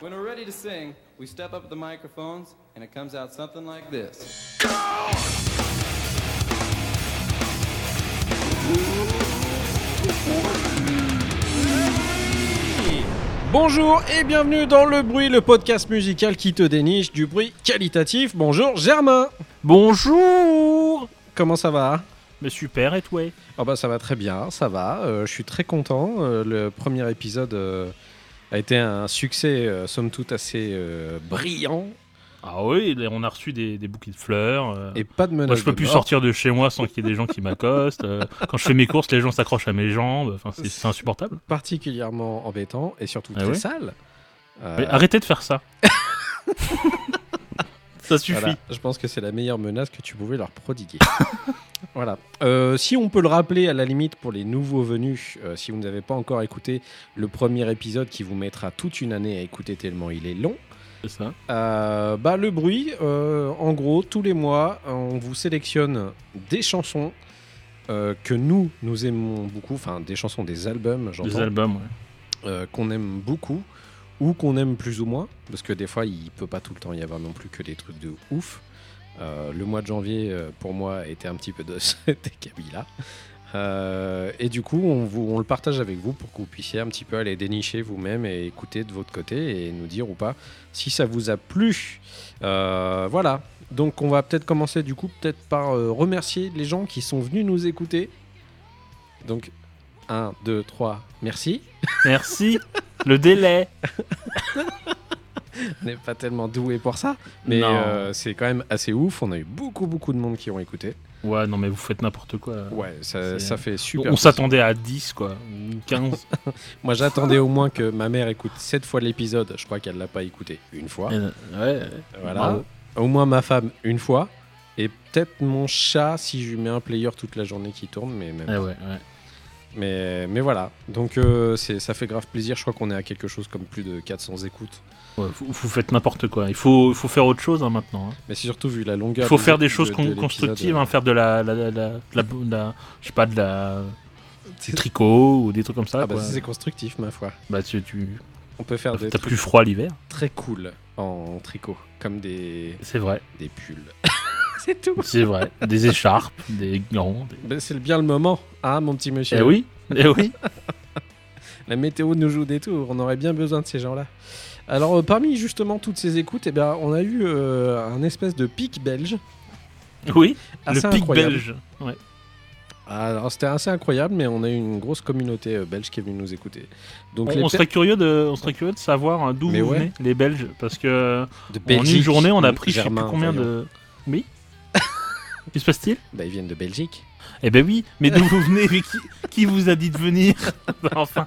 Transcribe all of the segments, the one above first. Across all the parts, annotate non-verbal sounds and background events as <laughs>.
When we're ready to sing, we step up the microphones and it comes out something like this. Bonjour et bienvenue dans Le Bruit, le podcast musical qui te déniche du bruit qualitatif. Bonjour Germain Bonjour Comment ça va? Mais super, et toi? Ah bah ça va très bien, ça va. euh, je suis très content. euh, le premier épisode euh, a été un succès, euh, somme toute, assez euh, brillant. Ah oui, on a reçu des, des bouquets de fleurs. euh. Et pas de menace Moi, je peux plus mort. sortir de chez moi sans qu'il y ait des gens qui m'accostent. quand je fais mes courses, les gens s'accrochent à mes jambes. Enfin, c'est insupportable. Particulièrement embêtant et surtout Ah très sale. Mais arrêtez de faire ça. <laughs> ça suffit. Voilà, je pense que c'est la meilleure menace que tu pouvais leur prodiguer. <laughs> voilà. Euh, si on peut le rappeler à la limite pour les nouveaux venus, euh, si vous n'avez pas encore écouté le premier épisode qui vous mettra toute une année à écouter tellement il est long, C'est ça. euh, bah, le bruit, en gros, tous les mois, on vous sélectionne des chansons que nous, nous aimons beaucoup, enfin des chansons, des albums, Des j'entends, albums, ouais. qu'on aime beaucoup ou qu'on aime plus ou moins, parce que des fois il peut pas tout le temps y avoir non plus que des trucs de ouf. Euh, le mois de janvier euh, pour moi était un petit peu de <laughs> cet acabit-là. Euh, et du coup, on, vous, on le partage avec vous pour que vous puissiez un petit peu aller dénicher vous-même et écouter de votre côté et nous dire ou pas si ça vous a plu. Euh, voilà. Donc, on va peut-être commencer du coup peut-être par euh, remercier les gens qui sont venus nous écouter. Donc, 1, 2, 3, merci. Merci. <laughs> Le délai. On n'est pas tellement doué pour ça, mais euh, c'est quand même assez ouf. On a eu beaucoup, beaucoup de monde qui ont écouté. Ouais, non, mais vous faites n'importe quoi. Ouais, ça, fait super. on s'attendait à 10, quoi. Ou 15. <laughs> Moi, j'attendais au moins que ma mère écoute 7 fois l'épisode. Je crois qu'elle l'a pas écouté une fois. Euh, ouais. Voilà. bravo. Au moins ma femme une fois. Et peut-être mon chat si je lui mets un player toute la journée qui tourne, mais même. Ouais, ouais, ouais. Mais, mais voilà. Donc euh, ça fait grave plaisir. Je crois qu'on est à quelque chose comme plus de 400 écoutes. Ouais, vous, vous faites n'importe quoi. Il faut, faut faire autre chose hein, maintenant. hein. Mais c'est surtout vu la longueur. Il faut faire des de- choses de constructives, euh, hein, faire de la, la, la, la- de la- de la- je sais pas, de la c'est- du tricot ou des trucs comme ça. Ah bah c'est constructif ma foi. Bah, tu, tu On peut faire des t'as trucs plus froid l'hiver. très cool en tricot, comme des, C'est vrai, des pulls. <laughs> <laughs> c'est tout. c'est vrai. des écharpes, des gants. des- Ben, c'est bien le moment, hein, mon petit monsieur. Eh oui, eh oui. <laughs> La météo nous joue des tours. On aurait bien besoin de ces gens-là. Alors, euh, parmi justement toutes ces écoutes, eh ben, on a eu euh, un espèce de pic belge. Oui, Assez le pic incroyable. belge. Ouais. Alors, c'était assez incroyable, mais on a eu une grosse communauté euh, belge qui est venue nous écouter. Donc, On, les on per- serait curieux de, on serait curieux de savoir hein, d'où vous ouais. venez, les Belges, parce que de en une journée, on a pris je sais plus combien voyons. de. Oui. Que se passe-t-il Bah, ils viennent de Belgique. Eh ben oui, mais d'où vous venez? Mais qui, qui vous a dit de venir? <laughs> Enfin,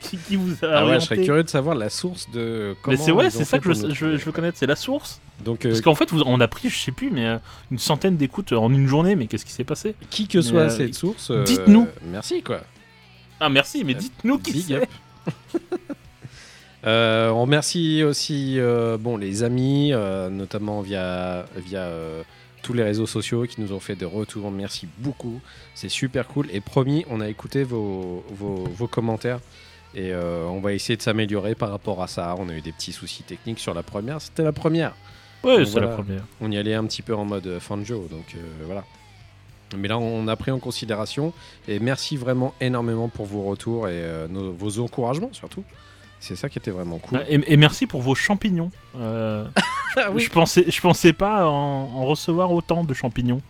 qui, qui vous a Ah ouais, je serais curieux de savoir la source de. Mais c'est ouais, c'est ça que je, je, je veux connaître, c'est la source. Donc, euh, Parce qu'en fait, vous- on a pris, je sais plus, mais euh, une centaine d'écoutes en une journée. Mais qu'est-ce qui s'est passé? Qui que soit euh, cette source, euh, dites-nous. Merci, quoi. Ah merci, mais Euh, dites-nous qui Big c'est. up. <laughs> Euh, on remercie aussi euh, bon, les amis, euh, notamment via, via euh, tous les réseaux sociaux qui nous ont fait des retours. Merci beaucoup. C'est super cool. Et promis, on a écouté vos, vos, vos commentaires. Et euh, on va essayer de s'améliorer par rapport à ça. On a eu des petits soucis techniques sur la première. C'était la première. Donc c'est voilà. la première. On y allait un petit peu en mode euh, Fanjo. Donc euh, voilà. Mais là, on a pris en considération. Et merci vraiment énormément pour vos retours et euh, nos- vos encouragements surtout. C'est ça qui était vraiment cool. Ouais, Et, et merci pour vos champignons. <laughs> Euh, oui. Je pensais, je pensais pas en, en recevoir autant de champignons.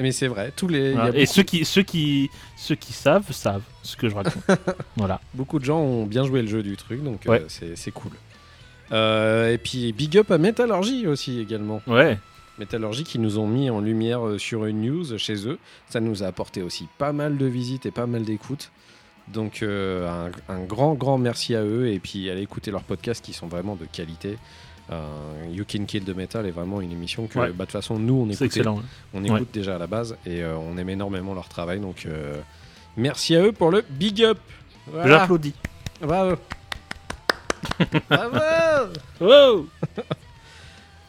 Mais c'est vrai, tous les, Voilà. Et beaucoup, ceux qui, ceux qui, ceux qui savent savent ce que je raconte. <laughs> voilà. beaucoup de gens ont bien joué le jeu du truc, donc euh, Ouais. c'est c'est cool. Euh, et puis big up à Metallurgy aussi également. Ouais. Metallurgy qui nous ont mis en lumière sur une news chez eux. Ça nous a apporté aussi pas mal de visites et pas mal d'écoutes. Donc euh, un, un grand grand merci à eux et puis allez écouter leurs podcasts qui sont vraiment de qualité. Euh, you Can Kill the Metal est vraiment une émission que Ouais. bah, de toute façon nous on ouais. on écoute déjà à la base et euh, on aime énormément leur travail donc euh, merci à eux pour le big up. Voilà. J'applaudis. Bravo. <laughs> Bravo. Wow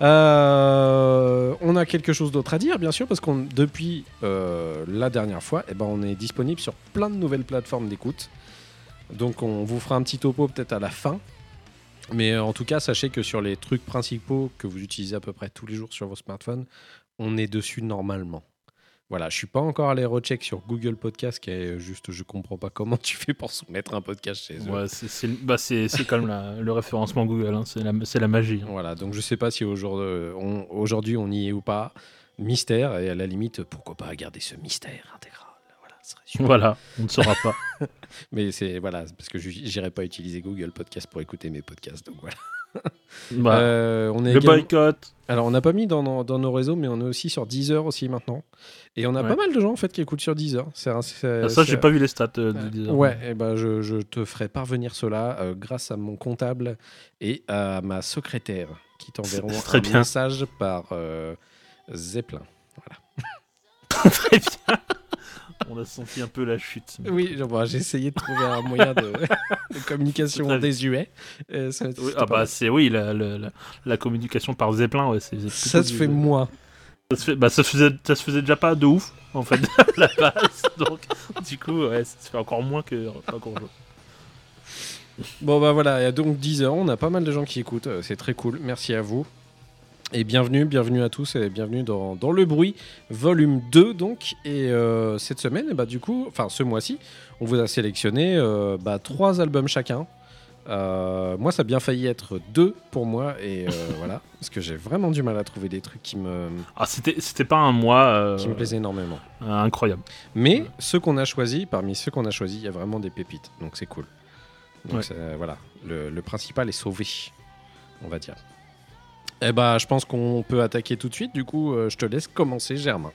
Euh, on a quelque chose d'autre à dire, bien sûr, parce qu'on depuis euh, la dernière fois, eh ben, on est disponible sur plein de nouvelles plateformes d'écoute. Donc, on vous fera un petit topo peut-être à la fin. Mais euh, en tout cas, sachez que sur les trucs principaux que vous utilisez à peu près tous les jours sur vos smartphones, on est dessus normalement. Voilà, je suis pas encore allé recheck sur Google Podcast, qui est juste, je comprends pas comment tu fais pour <laughs> soumettre un podcast chez eux. Ouais, c'est- bah, c'est- c'est comme la- le référencement Google, hein, c'est la, c'est la magie. hein. Voilà, donc je sais pas si aujourd'hui on, y est ou pas. Mystère, et à la limite, pourquoi pas garder ce mystère intégral? Voilà, serait super. Voilà, on ne saura pas. <laughs> Mais c'est voilà, parce que je j'irai pas utiliser Google Podcast pour écouter mes podcasts, donc voilà. <laughs> Bah, Euh, on est le également- boycott. Alors, on n'a pas mis dans, nos- dans nos réseaux, mais on est aussi sur Deezer aussi maintenant. Et on a Ouais. pas mal de gens en fait qui écoutent sur Deezer. C'est c'est- Ah, ça, j'ai pas vu les stats euh, de Deezer. Ouais, et ben je, je te ferai parvenir cela euh, grâce à mon comptable et à ma secrétaire qui t'enverront un bien. message par euh, Zeppelin. <laughs> Très bien. On a senti un peu la chute. Oui, bon, j'ai essayé de trouver un moyen de, <laughs> de communication désuet. Euh, ça, Oui, c'était ah bah c'est oui la, la, la- la communication par Zeppelin ouais c'est ça se du- fait moins. ça se fait bah ça se faisait ça se faisait déjà pas de ouf en fait <laughs> à la base donc du coup ouais ça se fait encore moins que chose. Bon bah voilà, et donc 10 heures, on a pas mal de gens qui écoutent, euh, c'est très cool, merci à vous. Et bienvenue, bienvenue à tous et bienvenue dans, dans Le Bruit, volume 2 donc. Et euh, cette semaine, et bah, du coup, enfin ce mois-ci, on vous a sélectionné euh, bah, trois albums chacun. Euh, moi, ça a bien failli être deux pour moi, et euh, <laughs> voilà, parce que j'ai vraiment du mal à trouver des trucs qui me, Ah c'était c'était pas un mois qui me plaisaient énormément. incroyable. Mais ceux qu'on a choisis, parmi ceux qu'on a choisis, il y a vraiment des pépites. Donc c'est cool. Donc Ouais. voilà, le, le principal est sauvé, on va dire. Eh bah, je pense qu'on peut attaquer tout de suite. Du coup, euh, je te laisse commencer, Germain.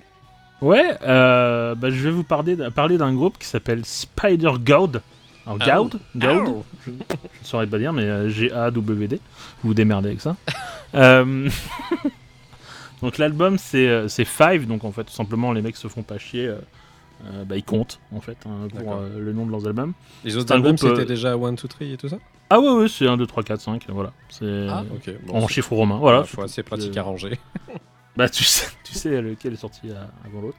Ouais euh, bah, je vais vous parler d'un- parler d'un groupe qui s'appelle Spider Gaud. Alors Ah Gaud, Gaud, je ne saurais pas dire mais euh, G A W D. Vous vous démerdez avec ça. <laughs> Euh, <laughs> donc l'album c'est c'est Five donc en fait tout simplement les mecs se font pas chier. bah, ils comptent en fait hein, pour le nom de leurs albums. Les autres albums, groupe, c'était déjà 1, 2, 3 et tout ça? Ah ouais ouais c'est 1, 2, 3, 4, 5 voilà. C'est. Bon, en chiffre romain. Voilà. c'est pratique à ranger. <laughs> Bah tu sais, tu sais lequel est sorti euh, avant l'autre.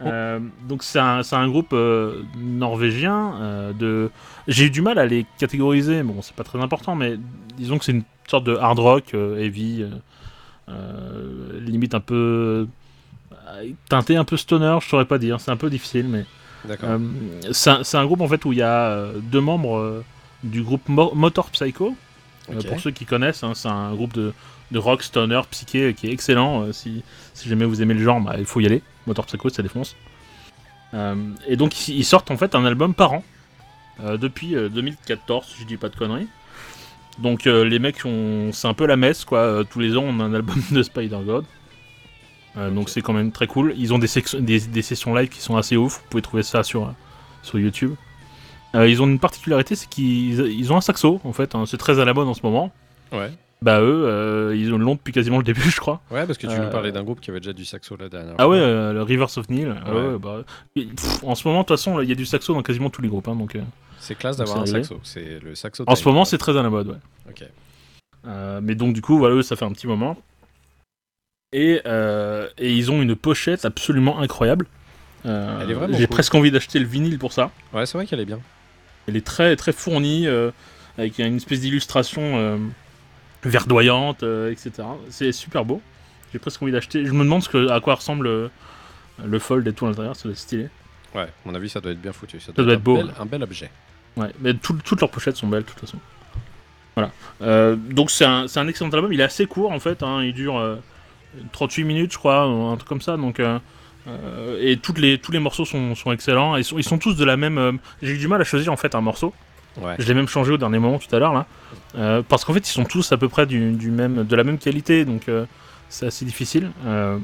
Euh, donc c'est un, c'est un groupe euh, norvégien euh, de... J'ai eu du mal à les catégoriser, bon c'est pas très important, mais disons que c'est une sorte de hard rock, euh, heavy, limite un peu... teinté un peu stoner, je saurais pas dire, c'est un peu difficile, mais... D'accord. Euh, c'est un, c'est un groupe en fait où il y a deux membres euh, du groupe Mo- Motor Psycho. Euh, pour ceux qui connaissent, hein, c'est un groupe de, de rock stoner psyché qui est excellent. euh, si, si jamais vous aimez le genre, bah, il faut y aller. Motor Psycho, ça défonce. Euh, et donc ils, sortent en fait un album par an depuis euh, 2014, si je dis pas de conneries. Donc euh, les mecs, ont- c'est un peu la messe quoi. Euh, tous les ans, on a un album <laughs> de Spider God. Euh, Donc c'est quand même très cool. Ils ont des, des, des sessions live qui sont assez ouf. Vous pouvez trouver ça sur, sur YouTube. Euh, ils ont une particularité, c'est qu'ils ils ont un saxo en fait. hein. c'est très à la mode en ce moment. Ouais. Bah eux, euh, ils ont le long depuis quasiment le début, <laughs> je crois. Ouais, parce que tu euh, nous parlais d'un groupe qui avait déjà du saxo la dernière Ah fois. ouais, euh, le Rivers of Nile. ah Ouais. bah, pff, en ce moment, de toute façon, il y a du saxo dans quasiment tous les groupes. hein, donc, C'est classe d'avoir un saxo. C'est le saxo. en ce moment, c'est très à la mode, ouais. Ok. Mais donc du coup, voilà, eux, ça fait un petit moment. Et, et ils ont une pochette absolument incroyable. Elle est vraiment J'ai cool. presque envie d'acheter le vinyle pour ça. Ouais, c'est vrai qu'elle est bien. Elle est très très fournie, euh, avec une espèce d'illustration euh, verdoyante, euh, etc. C'est super beau. J'ai presque envie d'acheter. Je me demande ce que, à quoi ressemble le fold et tout à l'intérieur, ça doit être stylé. Ouais, à mon avis, ça doit être bien foutu. Ça doit être être beau, Un bel, ouais. un bel objet. Ouais, mais tout- toutes leurs pochettes sont belles de toute façon. Voilà. Euh, donc c'est un, excellent album. Il est assez court en fait. hein, il dure euh, 38 minutes, je crois, un truc comme ça. Donc euh, euh, et toutes les, tous les morceaux sont, sont excellents. Ils sont, ils sont tous de la même. euh, J'ai eu du mal à choisir en fait un morceau. Ouais. Je l'ai même changé au dernier moment tout à l'heure là, Euh, parce qu'en fait ils sont tous à peu près du, du même, de la même qualité. Donc euh, c'est assez difficile. Euh,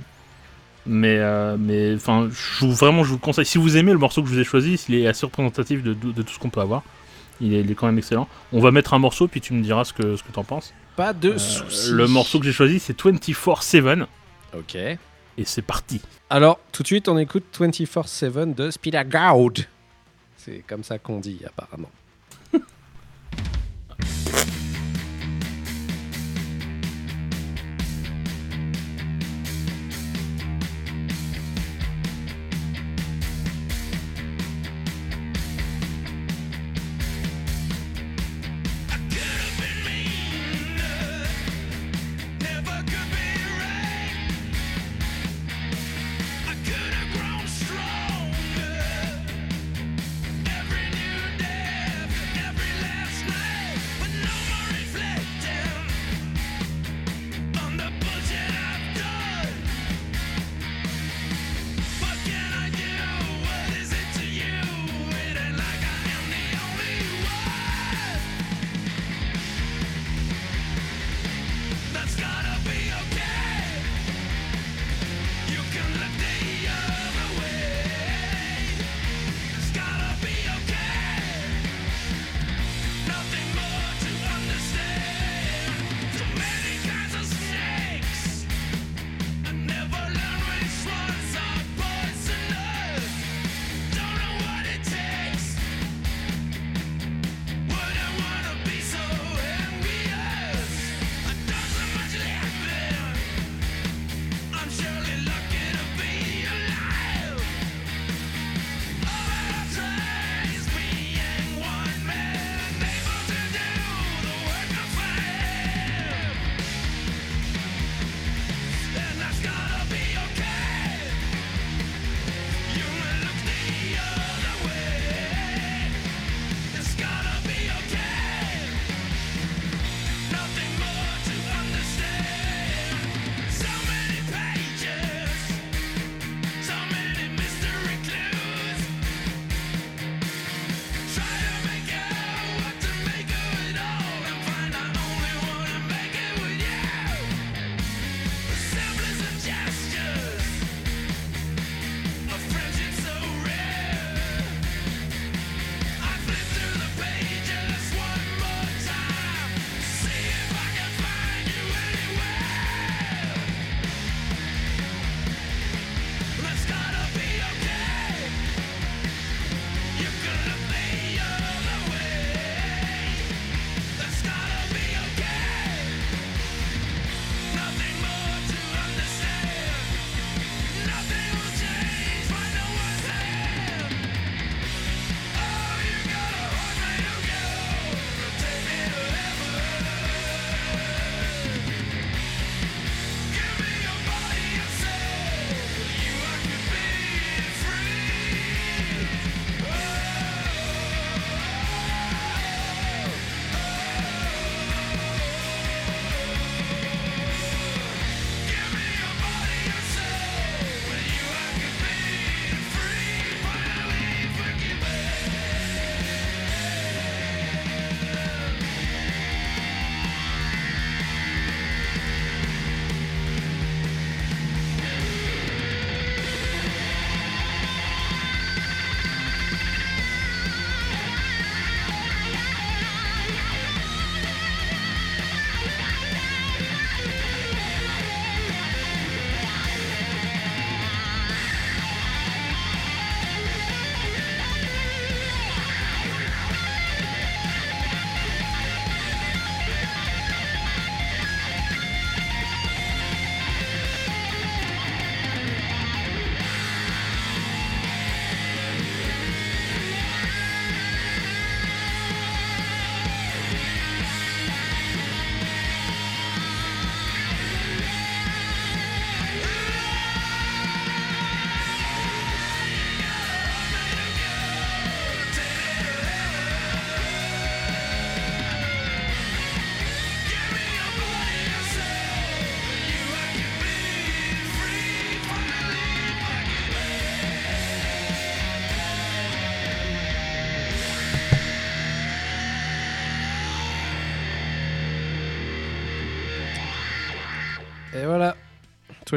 mais euh, mais enfin, je vous- vraiment je vous le conseille. Si vous aimez le morceau que je vous ai choisi, il est assez représentatif de, de- de tout ce qu'on peut avoir. Il est, il est quand même excellent. On va mettre un morceau, puis tu me diras ce que, ce que t'en penses. Pas de Euh, soucis. le morceau que j'ai choisi, c'est 24-7, Ok. Et c'est parti. Alors, tout de suite, on écoute 24-7 de Spider-Gaud. C'est comme ça qu'on dit, apparemment.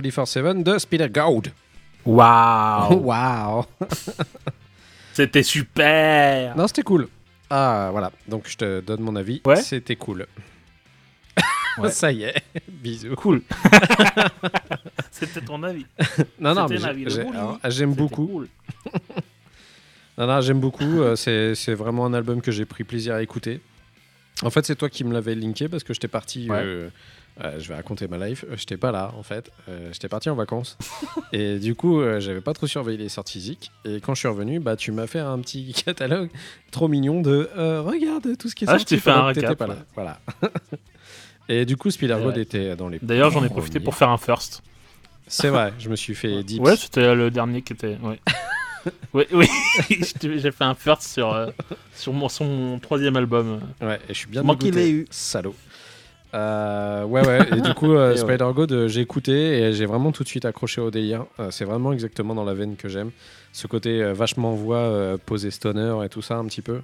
24-7 de Spider Gold. Waouh <laughs> Waouh <laughs> C'était super Non, c'était cool. Ah, voilà. Donc, je te donne mon avis. Ouais. C'était cool. <laughs> Ouais. Ça y est. Bisous. Cool C'était ton avis. Non, non, mais Bouli. alors, j'aime C'était beaucoup. cool. Non, non, j'aime beaucoup. euh, c'est, c'est vraiment un album que j'ai pris plaisir à écouter. En fait, c'est toi qui me l'avais linké parce que j'étais parti. Ouais. euh, euh, je vais raconter ma life. Euh, J'étais pas là, en fait. Euh, j'étais parti en vacances. <laughs> et du coup, euh, j'avais pas trop surveillé les sorties Zik. Et quand je suis revenu, bah, tu m'as fait un petit <laughs> catalogue trop mignon de euh, regarde tout ce qui est Ah, je sorti. t'ai fait un récap, pas là. ouais. Voilà. <laughs> et du coup, Spider God était dans les. D'ailleurs, j'en ai profité pour faire un first. C'est vrai, je me suis fait dips. Ouais, c'était le dernier qui était. Ouais. oui, oui. J'ai fait un first sur, euh, sur mon, son troisième album. Ouais, et je suis bien Moi qui dégoûté. l'ai eu. Salaud. Euh, ouais, ouais, et du coup, <laughs> euh. Spider-God, euh, j'ai écouté et j'ai vraiment tout de suite accroché au délire. Euh, c'est vraiment exactement dans la veine que j'aime. Ce côté euh, vachement voix, euh, posé stoner et tout ça, un petit peu.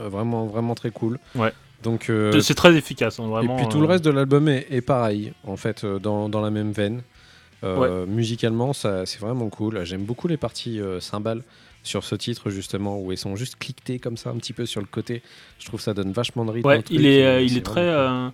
Euh, vraiment, vraiment très cool. Ouais. Donc, euh, C'est très efficace, hein, et puis tout le reste de l'album est, est pareil, en fait, euh, dans, dans la même veine. Euh, Musicalement, ça, c'est vraiment cool. J'aime beaucoup les parties euh, cymbales sur ce titre, justement, où elles sont juste cliquetées comme ça, un petit peu sur le côté. Je trouve que ça donne vachement de rythme. Ouais, il est, euh, il est très. euh,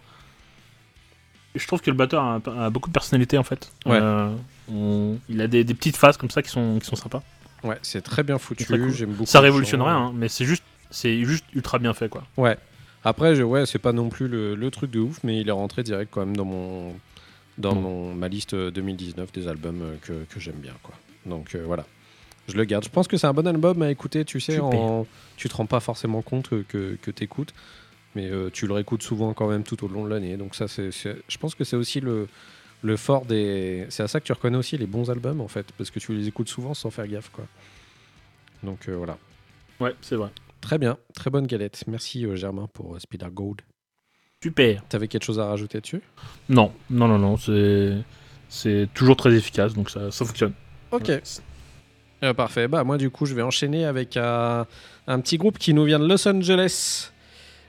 Je trouve que le batteur a, a beaucoup de personnalité en fait. Ouais. Euh, on- Il a des, des petites phases comme ça qui sont, qui sont sympas. Ouais, c'est très bien foutu. C'est très cool. J'aime beaucoup. Ça révolutionne rien, hein, mais c'est juste, c'est juste ultra bien fait quoi. Ouais. Après, je, ouais, c'est pas non plus le, le truc de ouf, mais il est rentré direct quand même dans mon dans Mm. mon, ma liste 2019 des albums que, que j'aime bien, quoi. Donc voilà, je le garde. Je pense que c'est un bon album à écouter. Tu sais, en, tu te rends pas forcément compte que que, que t'écoutes, mais euh, tu le réécoutes souvent quand même tout au long de l'année. Donc ça, c'est, je pense que c'est aussi le le fort des. C'est à ça que tu reconnais aussi les bons albums en fait, parce que tu les écoutes souvent sans faire gaffe, quoi. Donc euh, voilà. Ouais, c'est vrai. Très bien, très bonne galette. Merci euh, Germain pour Spider Gold. Super. T'avais quelque chose à rajouter dessus? Non, non, non, non, c'est, c'est toujours très efficace, donc ça, ça fonctionne. Ok. Ouais. Euh, parfait. Bah moi du coup je vais enchaîner avec euh, un petit groupe qui nous vient de Los Angeles,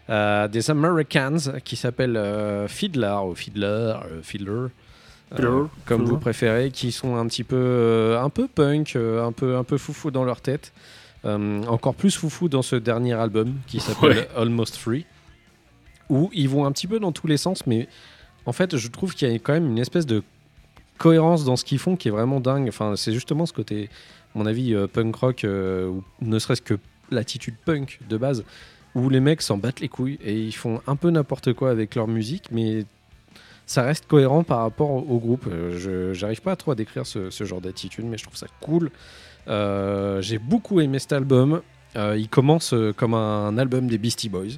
euh, des Americans, qui s'appelle euh, Fiddler ou Fiddler, euh, Fiddler, Fiddler, comme Fiddler. vous préférez, qui sont un petit peu, un peu punk, un peu, un peu foufou dans leur tête. Encore plus foufou dans ce dernier album qui s'appelle Ouais. Almost Free, où ils vont un petit peu dans tous les sens, mais en fait je trouve qu'il y a quand même une espèce de cohérence dans ce qu'ils font qui est vraiment dingue. Enfin, c'est justement ce côté, mon avis, euh, punk rock, euh, ou ne serait-ce que l'attitude punk de base, où les mecs s'en battent les couilles et ils font un peu n'importe quoi avec leur musique, mais ça reste cohérent par rapport au, groupe. Euh, je j'arrive pas trop à décrire ce, genre d'attitude, mais je trouve ça cool. J'ai beaucoup aimé cet album. Il commence comme un album des Beastie Boys.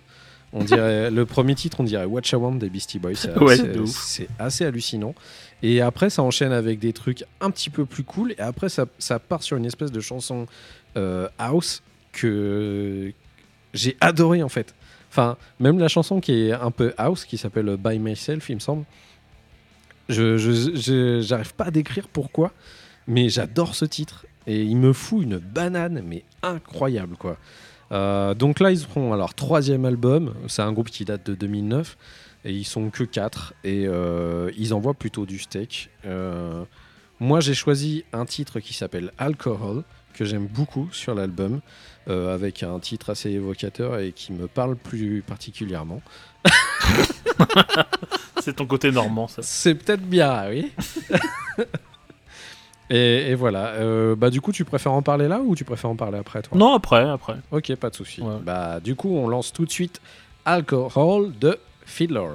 On dirait le premier titre, on dirait Watch I Want des Beastie Boys. <laughs> C'est Ouais, assez hallucinant. Et après, ça enchaîne avec des trucs un petit peu plus cool. Et après, ça, ça part sur une espèce de chanson euh, house que j'ai adoré en fait. Enfin, même la chanson qui est un peu house, qui s'appelle By Myself, il me semble. Je- j'arrive pas à décrire pourquoi, mais j'adore ce titre et il me fout une banane, mais incroyable quoi. Euh, donc là, ils seront leur troisième album. C'est un groupe qui date de 2009 et ils sont que quatre et euh, ils envoient plutôt du steak. Euh, moi, j'ai choisi un titre qui s'appelle Alcohol que j'aime beaucoup sur l'album, avec un titre assez évocateur et qui me parle plus particulièrement. <laughs> C'est ton côté normand, ça. C'est peut-être bien, oui. <laughs> et, et voilà. Euh, bah du coup, tu préfères en parler là ou tu préfères en parler après, toi? Non, après, après. Ok, pas de souci. Ouais. Bah du coup, on lance tout de suite Alcohol de Fiddler.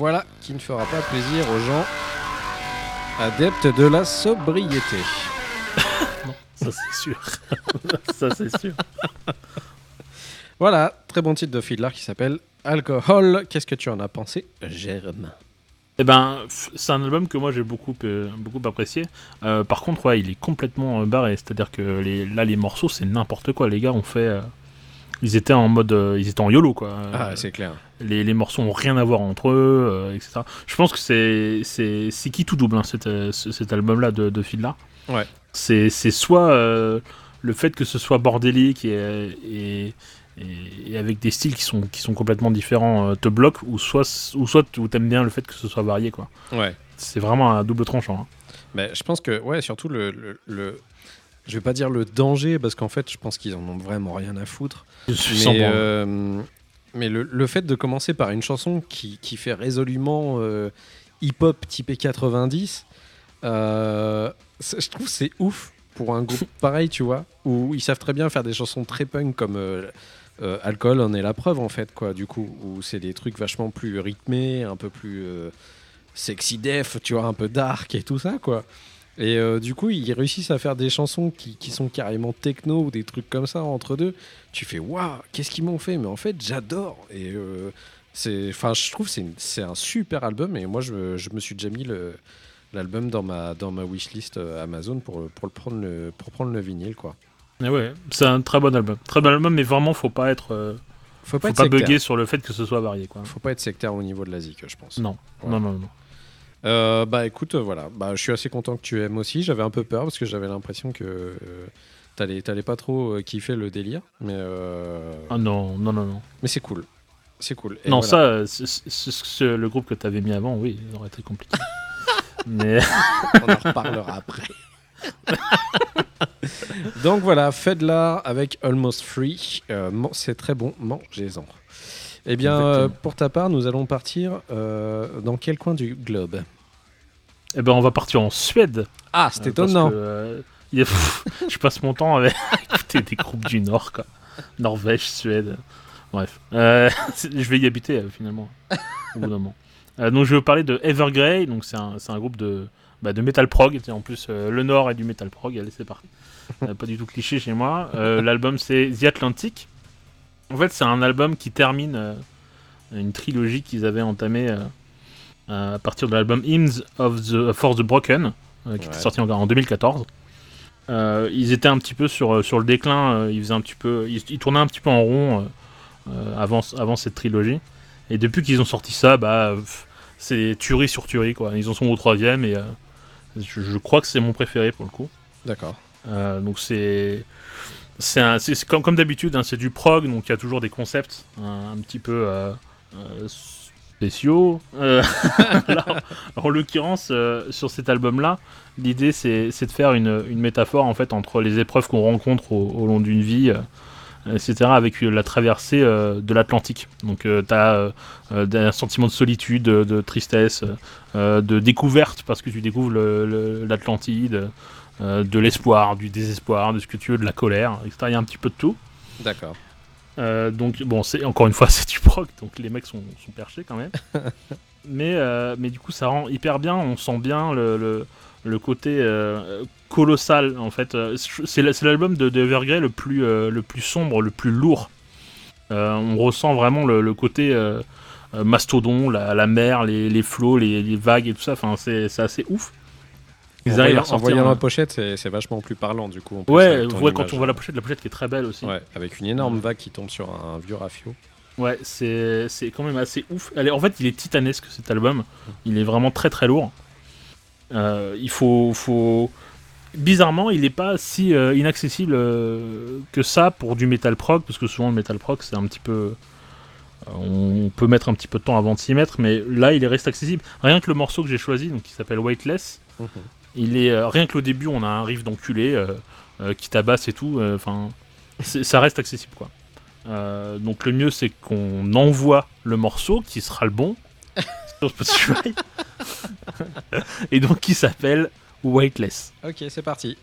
Voilà, qui ne fera pas plaisir aux gens adeptes de la sobriété. <laughs> Ça c'est sûr. <laughs> ça c'est sûr. Voilà, très bon titre de Fiddler qui s'appelle Alcohol. Qu'est-ce que tu en as pensé, Germe Eh ben, c'est un album que moi j'ai beaucoup, euh, beaucoup apprécié. Euh, par contre, ouais, il est complètement euh, barré. C'est-à-dire que les, là, les morceaux, c'est n'importe quoi. Les gars ont fait. euh, ils étaient en mode. euh, ils étaient en YOLO, quoi. Ah, Euh, c'est clair. Les, les morceaux ont rien à voir entre eux, euh, etc. Je pense que c'est. C'est qui tout double, hein, cet, euh, ce- cet album-là de, de Fiddler. Ouais. C'est soit euh, le fait que ce soit bordélique et, et, et- avec des styles qui sont, qui sont complètement différents euh, te bloque, ou soit, ou soit tu aimes bien le fait que ce soit varié, quoi. Ouais. C'est vraiment un double tranchant. hein. Mais je pense que, ouais, surtout le, le, le- Je vais pas dire le danger, parce qu'en fait, je pense qu'ils en ont vraiment rien à foutre. Je suis sans Mais, mais le, le fait de commencer par une chanson qui, qui fait résolument euh, hip-hop typé 90, euh, je trouve c'est ouf pour un groupe <laughs> pareil, tu vois, où ils savent très bien faire des chansons très punk comme euh, Alcool en est la preuve, en fait, quoi, du coup, où c'est des trucs vachement plus rythmés, un peu plus sexy def, tu vois, un peu dark et tout ça, quoi. Et euh, du coup, ils réussissent à faire des chansons qui, qui sont carrément techno ou des trucs comme ça entre deux. Tu fais waouh, qu'est-ce qu'ils m'ont fait? Mais en fait, j'adore. Et euh, c'est, enfin, je trouve que c'est, c'est un super album. Et moi, je, je me suis déjà mis le, l'album dans ma dans ma wishlist euh, Amazon pour pour le prendre le pour prendre le vinyle quoi. Mais ouais, c'est un très bon album. Très bon album, mais vraiment, faut pas être. euh, Faut pas faut être pas bugger sur le fait que ce soit varié, quoi. Faut pas être sectaire au niveau de la zik, je pense. Non, Ouais. non, non, non. Euh, bah écoute, euh, voilà, bah, je suis assez content que tu aimes aussi. J'avais un peu peur parce que j'avais l'impression que euh, t'allais, t'allais pas trop euh, kiffer le délire, mais Ah non, non, non, non. mais c'est cool, c'est cool. Et non, voilà. ça, c'est- c'est- c'est- le groupe que t'avais mis avant, oui, il aurait été compliqué. <laughs> mais on en reparlera après. <laughs> Donc voilà, faites l'art avec Almost Free. C'est très bon, mangez-en. Eh bien, euh, pour ta part, nous allons partir euh, dans quel coin du globe? Eh ben, on va partir en Suède. Ah, c'est Euh, étonnant. que, a- pff, <laughs> je passe mon temps avec <laughs> écouter des groupes du Nord, quoi. Norvège, Suède. Bref, <laughs> je vais y habiter finalement au bout d'un moment. Donc je vais vous parler de Evergrey. Donc c'est un, groupe de bah, de metal prog. En plus, euh, le Nord est du metal prog. Allez, c'est parti. Euh, pas du tout cliché chez moi. Euh, L'album c'est The Atlantic. En fait, c'est un album qui termine euh, une trilogie qu'ils avaient entamée euh, à partir de l'album Hymns of the for the Broken, euh, qui Ouais. était sorti en, en 2014. Euh, ils étaient un petit peu sur, sur le déclin, ils, faisaient un petit peu, ils, ils tournaient un petit peu en rond avant, avant cette trilogie. Et depuis qu'ils ont sorti ça, bah, c'est tuerie sur tuerie. Quoi. Ils en sont au troisième et je, je crois que c'est mon préféré pour le coup. D'accord. Euh, donc c'est c'est comme, comme d'habitude, hein, c'est du prog, donc il y a toujours des concepts un, un petit peu euh, euh, spéciaux. Euh, <laughs> en l'occurrence, euh, sur cet album-là, l'idée c'est de faire une, une métaphore en fait entre les épreuves qu'on rencontre au, au long d'une vie. euh, etc., avec la traversée de l'Atlantique. Donc, tu as un sentiment de solitude, de, de tristesse, de découverte, parce que tu découvres l'Atlantide, euh, de l'espoir, du désespoir, de ce que tu veux, de la colère, etc. Il y a un petit peu de tout. D'accord. Euh, donc bon, c'est encore une fois <laughs> c'est du proc, donc les mecs sont, sont perchés quand même. <laughs> mais euh, mais du coup ça rend hyper bien, on sent bien le, le, le côté colossal en fait. C'est la- c'est l'album de, de Evergrey le plus le plus sombre, le plus lourd. On ressent vraiment le, le côté mastodon, la, la mer, les, les flots, les, les vagues et tout ça. Enfin c'est c'est assez ouf. Ils en arrivent voyant, à en ressortir. voyant un- la pochette, c'est, vachement plus parlant du coup. plus, Ouais, quand on voit la pochette, la pochette qui est très belle aussi. Ouais, avec une énorme vague qui tombe sur un, vieux rafio. Ouais, c'est c'est quand même assez ouf. En fait, il est titanesque cet album. Il est vraiment très très lourd. Euh, il faut, faut. Bizarrement, il n'est pas si euh, inaccessible euh, que ça pour du metal prog, parce que souvent le metal prog c'est un petit peu. on peut mettre un petit peu de temps avant de s'y mettre, mais là il est reste accessible. Rien que le morceau que j'ai choisi, donc qui s'appelle Weightless, il est euh, rien que au début on a un riff d'enculé euh, euh, qui tabasse et tout. Enfin, ça reste accessible quoi. Donc le mieux c'est qu'on envoie le morceau qui sera le bon <laughs> sur Spotify et donc qui s'appelle Weightless. Ok, c'est parti.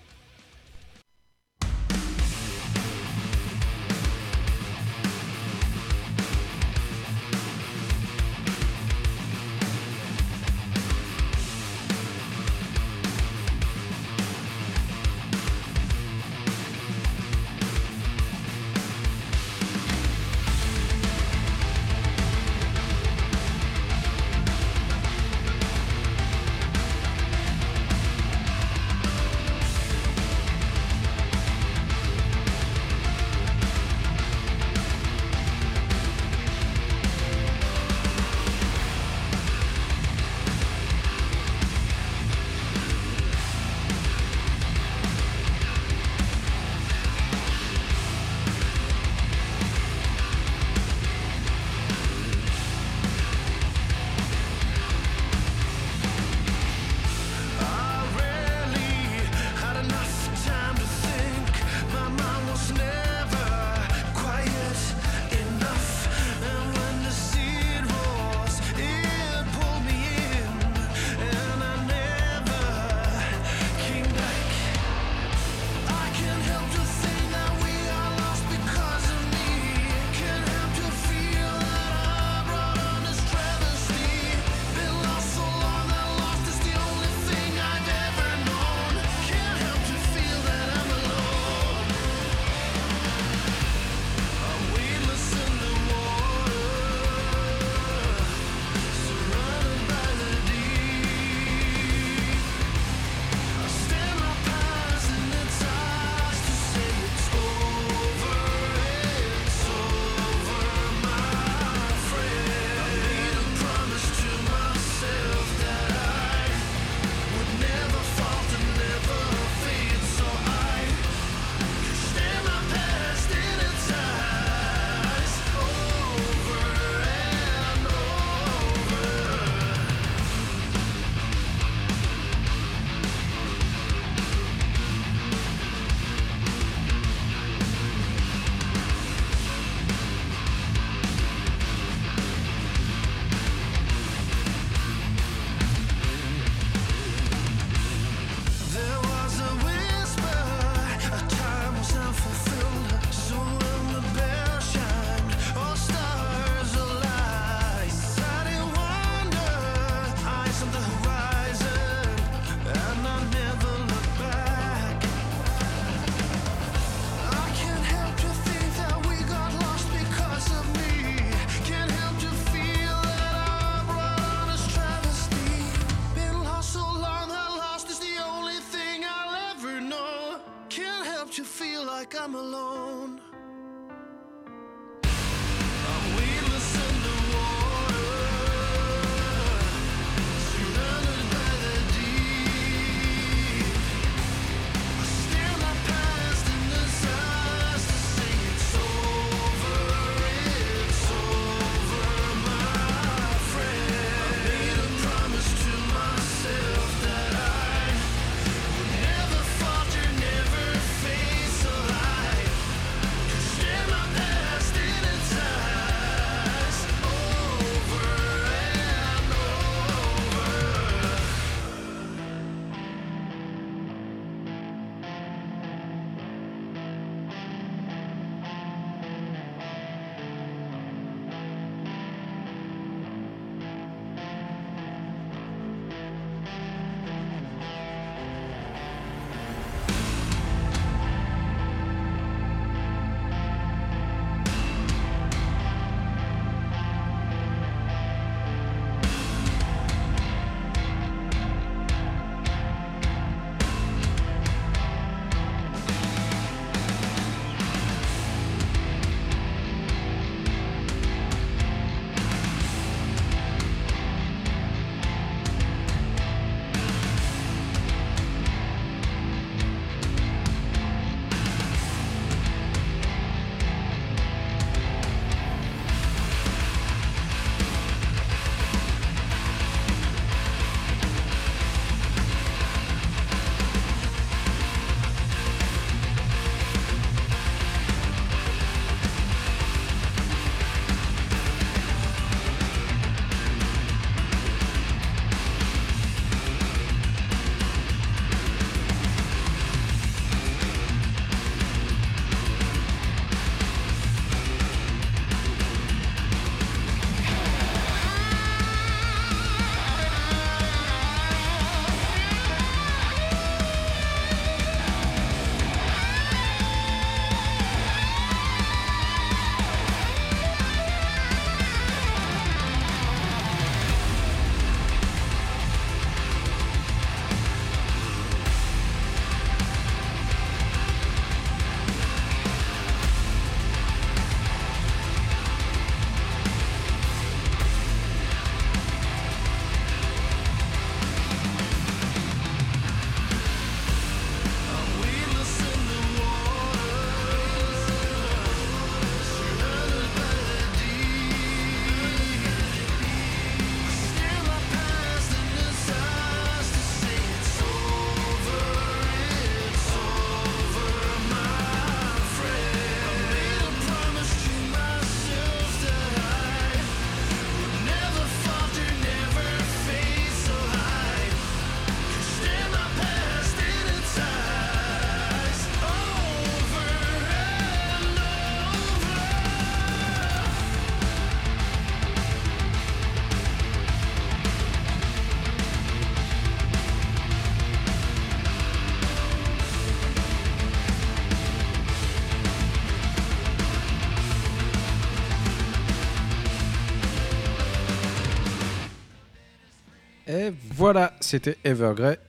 Voilà, c'était Evergrey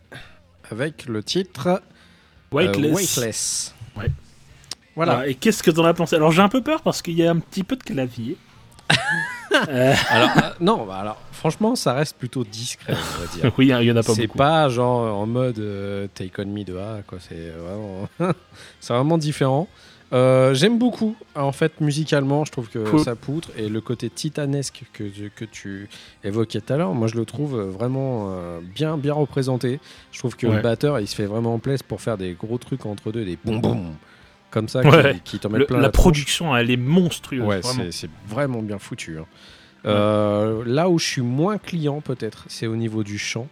avec le titre euh, Weightless. Ouais. Voilà. Ah, et qu'est-ce que t'en as pensé? Alors j'ai un peu peur parce qu'il y a un petit peu de clavier. <laughs> Euh, Alors, euh, non, bah alors, franchement, ça reste plutôt discret, on va dire. <laughs> oui, il y en a pas C'est beaucoup. pas genre en mode Take On Me de A, quoi. C'est vraiment, <laughs> c'est vraiment différent. Euh, J'aime beaucoup, en fait, musicalement, je trouve que Cool. ça poutre et le côté titanesque que, tu- que tu évoquais tout à l'heure, moi je le trouve vraiment euh, bien, bien représenté. Je trouve que Ouais. le batteur il se fait vraiment place pour faire des gros trucs entre deux, des boum boum comme ça Ouais. qui, qui t'en mettent Le- plein la la tronche. production, elle est monstrueuse. Ouais, c'est- vraiment bien foutu. hein. Euh, là où je suis moins client, peut-être, c'est au niveau du chant.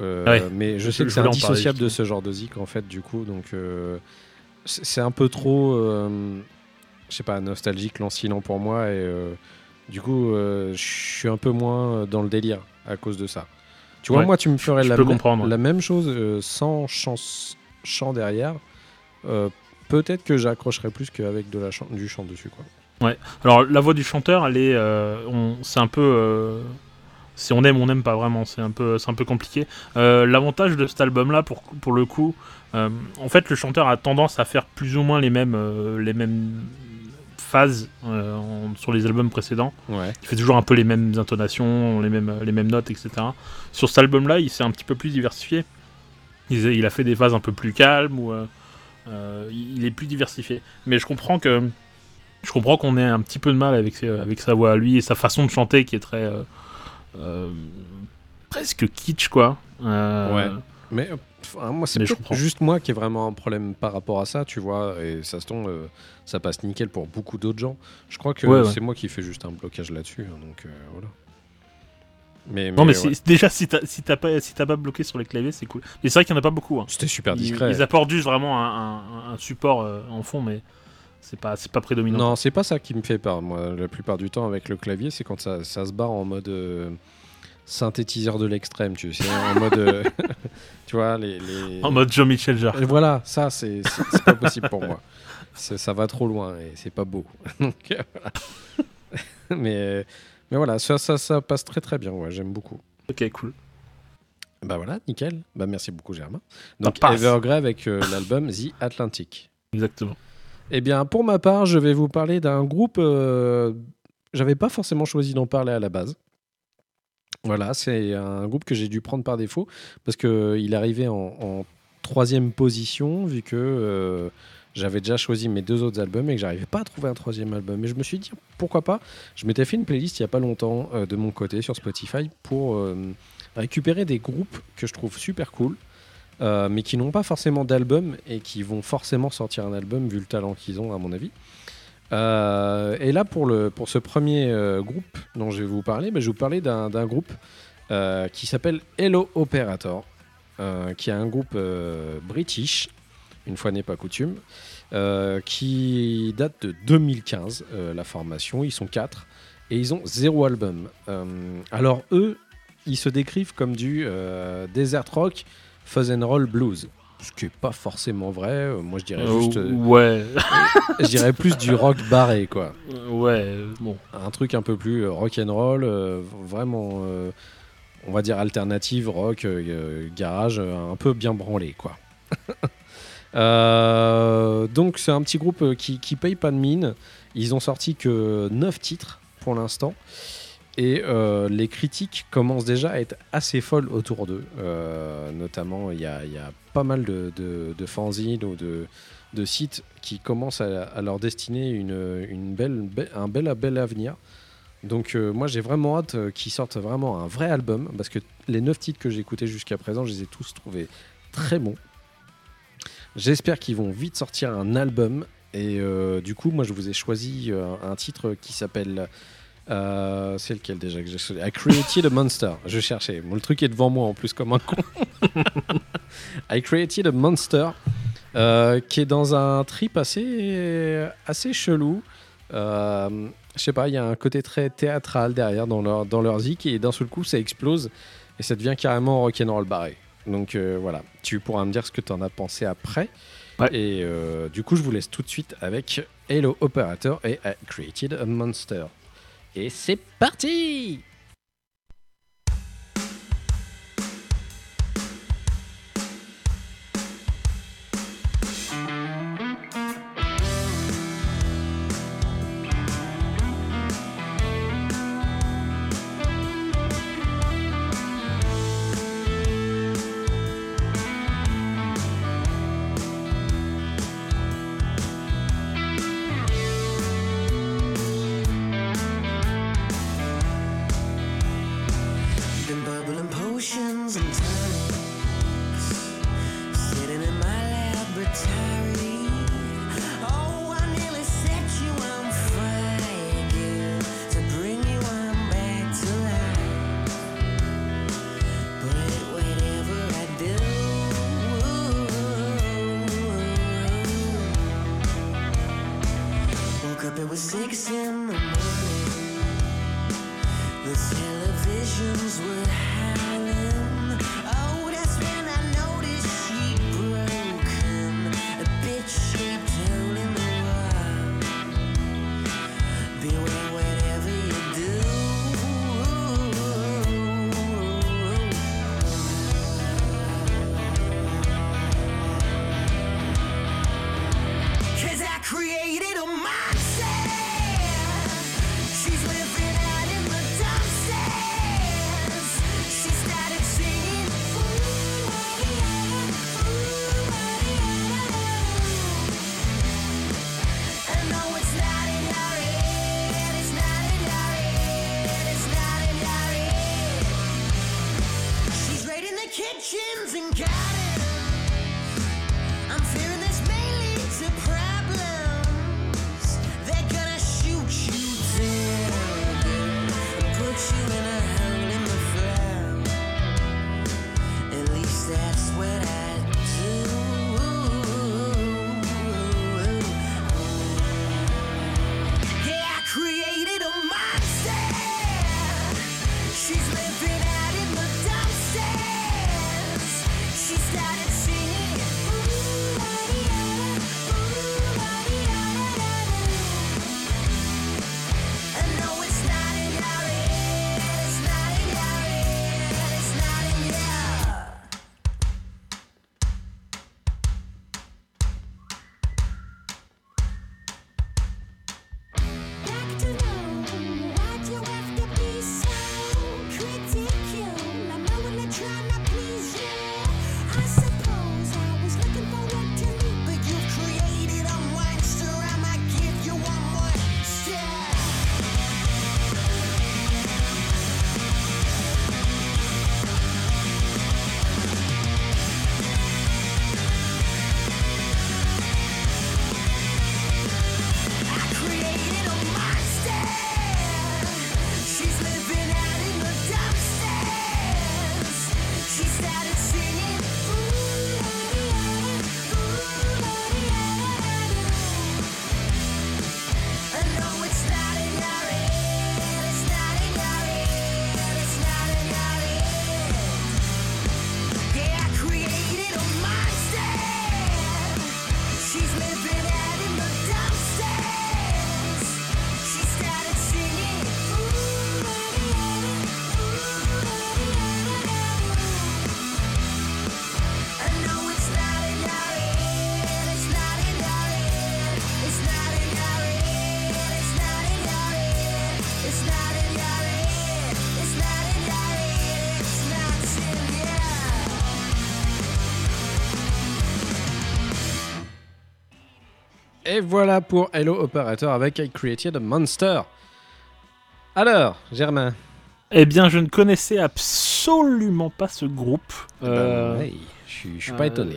Euh. Mais je Je- sais que c'est en indissociable de ce genre de zik, en fait, du coup. Donc, euh, c'est un peu trop, euh, je sais pas, nostalgique, lancinant pour moi. Et euh, du coup, euh, je suis un peu moins dans le délire à cause de ça. Tu vois, Ouais, moi, tu me ferais la, ouais. même chose sans chant, chant derrière. Peut-être que j'accrocherais plus qu'avec de la du chant dessus. Quoi. Alors la voix du chanteur, elle est, c'est un peu, si on aime, on n'aime pas vraiment. C'est un peu, c'est un peu compliqué. Euh, L'avantage de cet album-là, pour, pour le coup, en fait, le chanteur a tendance à faire plus ou moins les mêmes, euh, les mêmes phases euh, en- sur les albums précédents. Ouais. Il fait toujours un peu les mêmes intonations, les mêmes, les mêmes notes, etc. Sur cet album-là, il s'est un petit peu plus diversifié. Il, il a fait des phases un peu plus calmes ou euh, euh, il est plus diversifié. Mais je comprends que je comprends qu'on ait un petit peu de mal avec, ses- avec sa voix à lui et sa façon de chanter qui est très euh, euh, presque kitsch quoi. Euh, Ouais. Mais euh, enfin, moi, c'est juste moi qui ai vraiment un problème par rapport à ça, tu vois. Et ça se tombe, euh, ça passe nickel pour beaucoup d'autres gens. Je crois que Ouais, ouais. c'est moi qui fais juste un blocage là-dessus. hein, donc euh, voilà. Mais, Non mais ouais. déjà si t'as si pas si pas bloqué sur les claviers c'est cool. Mais c'est vrai qu'il y en a pas beaucoup. hein. c'était super discret. ils apportent juste vraiment un, un- un support euh, en fond mais c'est pas pas prédominant. Non, c'est pas ça qui me fait peur. Moi, la plupart du temps avec le clavier, c'est quand ça, ça se barre en mode synthétiseur de l'extrême, tu sais, en mode, euh, <laughs> tu vois, les, les- En mode Jean-Michel Jarre. Et voilà, ça, c'est pas possible pour moi. Ça va trop loin et c'est pas beau. <laughs> Donc, euh, voilà. <laughs> mais, mais voilà, ça, ça, ça passe très très bien. Ouais, j'aime beaucoup. Ok cool. Bah voilà, nickel. Bah merci beaucoup, Germain. Donc. Evergrey avec euh, l'album The Atlantic. Exactement. Eh bien, pour ma part, je vais vous parler d'un groupe. euh, J'avais pas forcément choisi d'en parler à la base. Voilà, c'est un groupe que j'ai dû prendre par défaut parce qu'il arrivait en, troisième position vu que euh, j'avais déjà choisi mes deux autres albums et que j'arrivais pas à trouver un troisième album. Et je me suis dit pourquoi pas? Je m'étais fait une playlist il y a pas longtemps euh, de mon côté sur Spotify pour euh, récupérer des groupes que je trouve super cool. euh, mais qui n'ont pas forcément d'album et qui vont forcément sortir un album vu le talent qu'ils ont à mon avis. Euh, et là pour, le, pour ce premier euh, groupe dont je vais vous parler, bah, je vais vous parler d'un groupe euh, qui s'appelle Hello Operator, qui est un groupe british, une fois n'est pas coutume, qui date de 2015, euh, la formation, ils sont quatre, et ils ont zéro album. Alors eux, ils se décrivent comme du desert rock, fuzz and roll blues. Ce qui n'est pas forcément vrai. Euh, Moi, je dirais juste, Euh, euh, ouais. je dirais plus du rock barré, quoi. Euh, ouais. euh, Bon. Un truc un peu plus rock and roll, euh, vraiment, euh, on va dire alternative, rock, euh, euh, garage, euh, un peu bien branlé, quoi. <laughs> Euh, donc, c'est un petit groupe euh, qui, qui paye pas de mine. Ils ont sorti que 9 titres pour l'instant. Et euh, les critiques commencent déjà à être assez folles autour d'eux. Euh, notamment, il y a, pas mal de, fanzines ou de, sites qui commencent à, leur destiner une, belle, be- un bel, bel avenir. Donc euh, moi j'ai vraiment hâte qu'ils sortent vraiment un vrai album parce que les 9 titres que j'ai écoutés jusqu'à présent, je les ai tous trouvés très bons. J'espère qu'ils vont vite sortir un album et du coup moi je vous ai choisi un titre qui s'appelle euh, c'est lequel déjà que j'ai choisi I Created a Monster. Je cherchais. Bon, le truc est devant moi en plus comme un con. <laughs> I Created a Monster, euh, qui est dans un trip assez, assez chelou. Euh, je sais pas, il y a un côté très théâtral derrière dans leur, dans leur zik et d'un seul coup ça explose et ça devient carrément rock'n'roll barré. Donc euh, voilà, tu pourras me dire ce que tu en as pensé après. Ouais. Et du coup, je vous laisse tout de suite avec Hello Operator et I Created a Monster. Et c'est parti voilà pour Hello Operator avec I Created a Monster. Alors, Germain. Eh bien, je ne connaissais absolument pas ce groupe. Euh, Ben, hey, je je suis pas euh, étonné.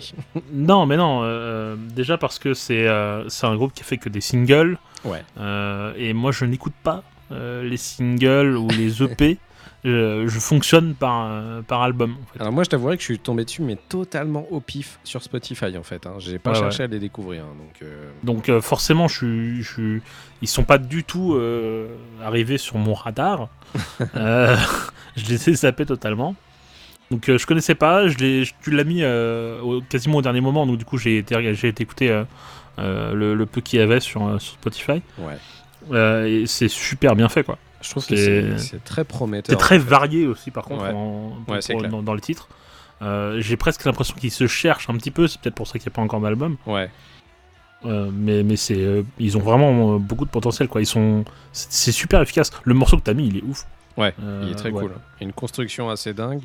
Non, mais non. euh, déjà parce que c'est euh, un groupe qui fait que des singles. Ouais. euh, et moi, je n'écoute pas euh, les singles ou les EP. <laughs> je, je fonctionne par, euh, par album. En fait. Alors moi, je t'avouerai que je suis tombé dessus, mais totalement au pif sur Spotify en fait. Hein. J'ai pas Ouais, cherché à les découvrir, hein, donc. euh, Donc euh, forcément, je, suis- je, suis- ils sont pas du tout euh, arrivés sur mon radar. <laughs> Euh, <laughs> je les ai zappés totalement. Donc euh, je connaissais pas. Je tu l'as mis euh, au- quasiment au dernier moment. Donc du coup, j'ai été, j'ai été euh, euh, le, le peu qu'il y avait sur, euh, sur Spotify. Ouais. Euh, et c'est super bien fait quoi. Je trouve que C'est- très prometteur. C'est très en fait. varié aussi par contre Ouais. en- Ouais, c'est pour- clair. dans, dans le titre. Euh, j'ai presque l'impression qu'ils se cherchent un petit peu. C'est peut-être pour ça qu'il n'y a pas encore d'album. Ouais. Euh, mais mais c'est euh, ils ont vraiment beaucoup de potentiel quoi ils sont c'est super efficace le morceau que t'as mis il est ouf Ouais, il est très ouais. cool. Une construction assez dingue.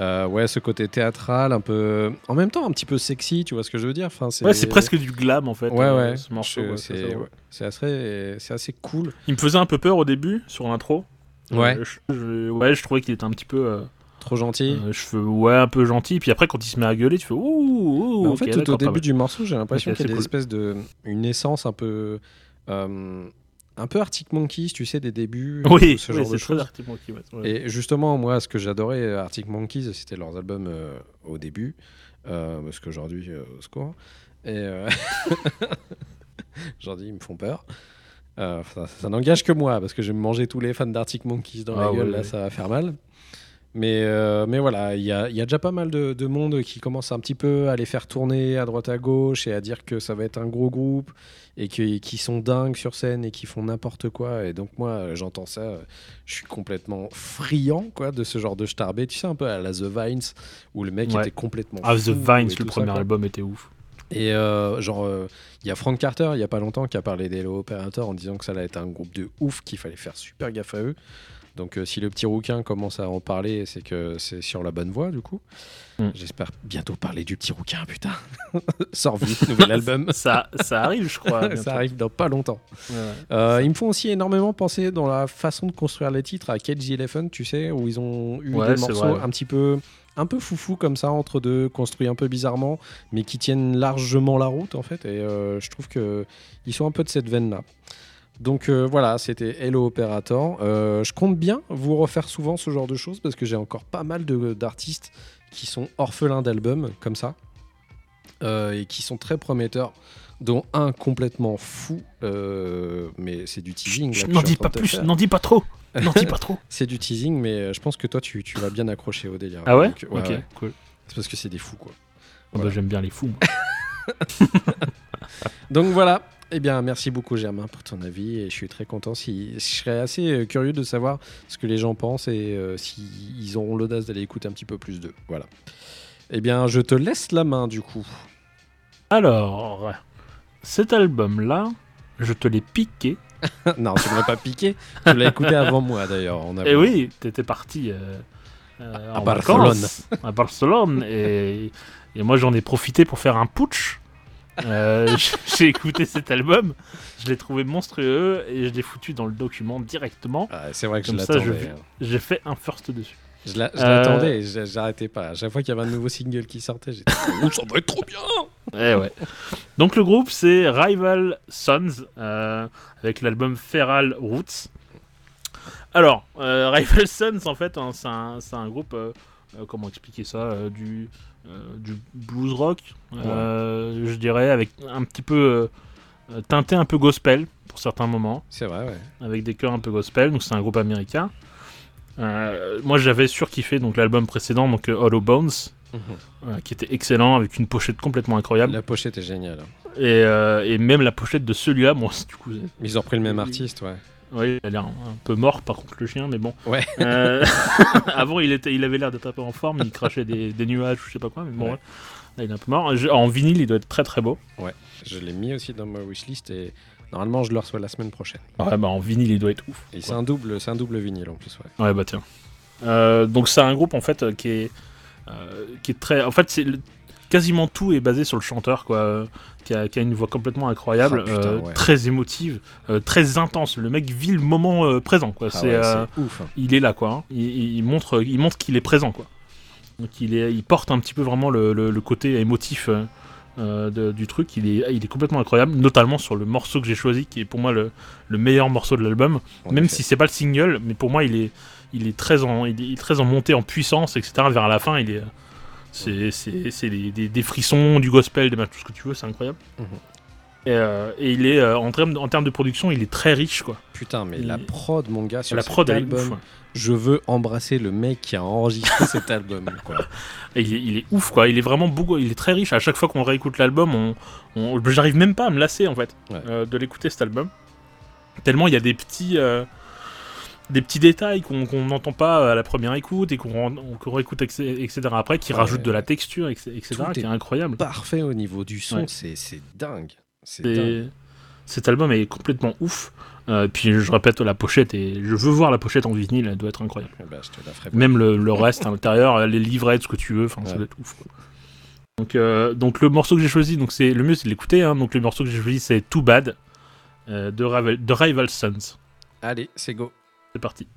Euh, ouais, ce côté théâtral, un peu. En même temps, un petit peu sexy, tu vois ce que je veux dire? Enfin, ouais c'est presque du glam en fait Ouais, euh, ouais. ce morceau ouais, c'est ouais. ouais. C'est assez, c'est assez cool. il me faisait un peu peur au début sur l'intro Ouais. Euh, je, je- ouais je trouvais qu'il était un petit peu Trop gentil. je ouais un peu gentil puis après quand il se met à gueuler tu fais ouh, ouh Mais en fait, tout au début du morceau, j'ai l'impression Ok, qu'il y a c'est des cool. espèces de. Une essence un peu. euh, un peu Arctic Monkeys, tu sais, des débuts. oui, ce oui, genre c'est de très choses. Arctic Monkey, ouais, ouais. Et justement, moi, ce que j'adorais euh, Arctic Monkeys, c'était leurs albums euh, au début. euh, parce qu'aujourd'hui, euh, au secours. Et. euh, <laughs> Aujourd'hui, ils me font peur. Euh, ça ça n'engage que moi, parce que je vais me manger tous les fans d'Arctic Monkeys dans Ah la gueule, ouais, là, ouais. ça va faire mal. Mais, euh, mais voilà, il y a, il y a déjà pas mal de, de monde qui commence un petit peu à les faire tourner à droite à gauche et à dire que ça va être un gros groupe et qui sont dingues sur scène et qui font n'importe quoi. Et donc, moi, j'entends ça, je suis complètement friand quoi, de ce genre de starbé. Tu sais, un peu à la The Vines où le mec Ouais. était complètement. ah The Vines le ça, premier album était ouf Et euh, genre, euh, il y a Frank Carter, il y a pas longtemps, qui a parlé d'Hello Operator en disant que ça allait être un groupe de ouf, qu'il fallait faire super gaffe à eux. Donc, euh, si le petit rouquin commence à en parler, c'est que c'est sur la bonne voie, du coup. Mm. J'espère bientôt parler du petit rouquin, putain. <laughs> Sort vite, nouvel <laughs> album. ça ça arrive je crois <laughs> bientôt. ça arrive dans pas longtemps. Ouais, ouais. Euh, ils me font aussi énormément penser dans la façon de construire les titres à Cage the Elephant, tu sais, où ils ont eu Ouais, des morceaux vrai. un petit peu un peu foufou comme ça, entre deux, construits un peu bizarrement, mais qui tiennent largement la route en fait. Et euh, je trouve que ils sont un peu de cette veine-là. Donc euh, voilà, c'était Hello Operator. Euh, je compte bien vous refaire souvent ce genre de choses parce que j'ai encore pas mal de- d'artistes qui sont orphelins d'albums comme ça euh, et qui sont très prometteurs, dont un complètement fou, euh, mais c'est du teasing. N'en dis pas plus, n'en dis pas trop. N'en dis pas <laughs> trop. C'est du teasing, mais je pense que toi, tu, tu vas bien accrocher au délire. Ah ouais, Donc, ouais, Ok, ouais. cool. C'est parce que c'est des fous, quoi. Ah bah, Voilà. J'aime bien les fous. moi. <laughs> <laughs> Donc voilà. Eh bien, merci beaucoup Germain pour ton avis et je suis très content. Si, je serais assez euh, curieux de savoir ce que les gens pensent et euh, s'ils auront l'audace d'aller écouter un petit peu plus d'eux. Voilà. Eh bien, je te laisse la main du coup. Alors, cet album-là, je te l'ai piqué. <laughs> non, tu ne l'as pas piqué. Tu l'as écouté avant moi d'ailleurs. avant. oui, t'étais parti euh, euh, À en Barcelone. vacances, à Barcelone. <laughs> Et, et moi, j'en ai profité pour faire un putsch. Euh, <laughs> J'ai écouté cet album, je l'ai trouvé monstrueux et je l'ai foutu dans le document directement. Ah, c'est vrai que je Comme ça, je l'attendais. J'ai fait un first dessus. Je l'a- je Euh, l'attendais et je- j'arrêtais pas. À chaque fois qu'il y avait un nouveau single qui sortait, j'étais <laughs> oh, ça va être trop bien. Eh ouais. Donc le groupe c'est Rival Sons euh, avec l'album Feral Roots. Alors euh, <laughs> Rival Sons en fait hein, c'est un, un groupe euh, euh, comment expliquer ça euh, du euh, du blues rock euh, je dirais avec un petit peu euh, euh, teinté un peu gospel pour certains moments C'est vrai, ouais. avec des chœurs un peu gospel donc c'est un groupe américain. Euh, moi j'avais surkiffé donc l'album précédent donc euh, Hollow Bones euh, qui était excellent avec une pochette complètement incroyable. La pochette est géniale. Et, euh, et même la pochette de celui-là, bon, c'est- <laughs> du coup, Ils ont pris le même artiste, ouais. Ouais, il a l'air un, peu mort par contre le chien, mais bon. Ouais. Euh, <laughs> avant, il, était, il avait l'air d'être un peu en forme, il crachait des, des nuages, je sais pas quoi, mais bon, Ouais. ouais. là, il est un peu mort. Je- en vinyle, il doit être très très beau. Je l'ai mis aussi dans ma wishlist et normalement je le reçois la semaine prochaine. Ouais, bah en vinyle, il doit être ouf. Et c'est un double, c'est un double vinyle en plus, ouais. Ouais, bah tiens. Euh, donc, c'est un groupe en fait euh, qui est, euh, qui est très. En fait, c'est le- quasiment tout est basé sur le chanteur, quoi. euh, Qui a, qui a une voix complètement incroyable, Ah, putain, euh, ouais. très émotive, euh, très intense. Le mec vit le moment présent, quoi. Ah c'est ouais, c'est ouf. hein. il est là quoi. hein. Il, il montre, il montre qu'il est présent quoi. Donc il est, il porte un petit peu vraiment le, le- le côté émotif euh, de- du truc. Il est, il est complètement incroyable, notamment sur le morceau que j'ai choisi, qui est pour moi le, le meilleur morceau de l'album. Même effet. si c'est pas le single, mais pour moi il est, il est très en, il est très en montée en puissance, etc. Vers la fin, il est, c'est, des, des- des frissons, du gospel, des matchs, tout ce que tu veux, c'est incroyable. Mhm. Et, euh, et il est euh, en termes, en termes de production, il est très riche quoi. Putain, mais il- la prod, mon gars, sur la cet prod elle est album, ouf. ouais. je veux embrasser le mec qui a enregistré <laughs> cet album, quoi. Et il, est, il est ouf quoi, il est vraiment beaucoup, il est très riche. À chaque fois qu'on réécoute l'album, on, on- j'arrive même pas à me lasser en fait Ouais. euh, de l'écouter cet album. Tellement il y a des petits, des petits détails qu'on n'entend pas à la première écoute et qu'on réécoute etc., après, qui Ouais. rajoutent de la texture etc., Tout qui est est incroyable. Parfait au niveau du son, Ouais. c'est dingue. Dingue. cet album est complètement ouf. Euh, puis je répète la pochette et je veux voir la pochette en vinyle, elle doit être incroyable. Eh ben, Même le, le reste à l'intérieur, les livrettes, ce que tu veux, enfin ça Ouais. doit être ouf. quoi. Donc, euh, donc le morceau que j'ai choisi, donc c'est le mieux c'est de l'écouter. hein. donc le morceau que j'ai choisi c'est Too Bad euh, de, Rival, de Rival Sons. Allez, c'est go. C'est parti.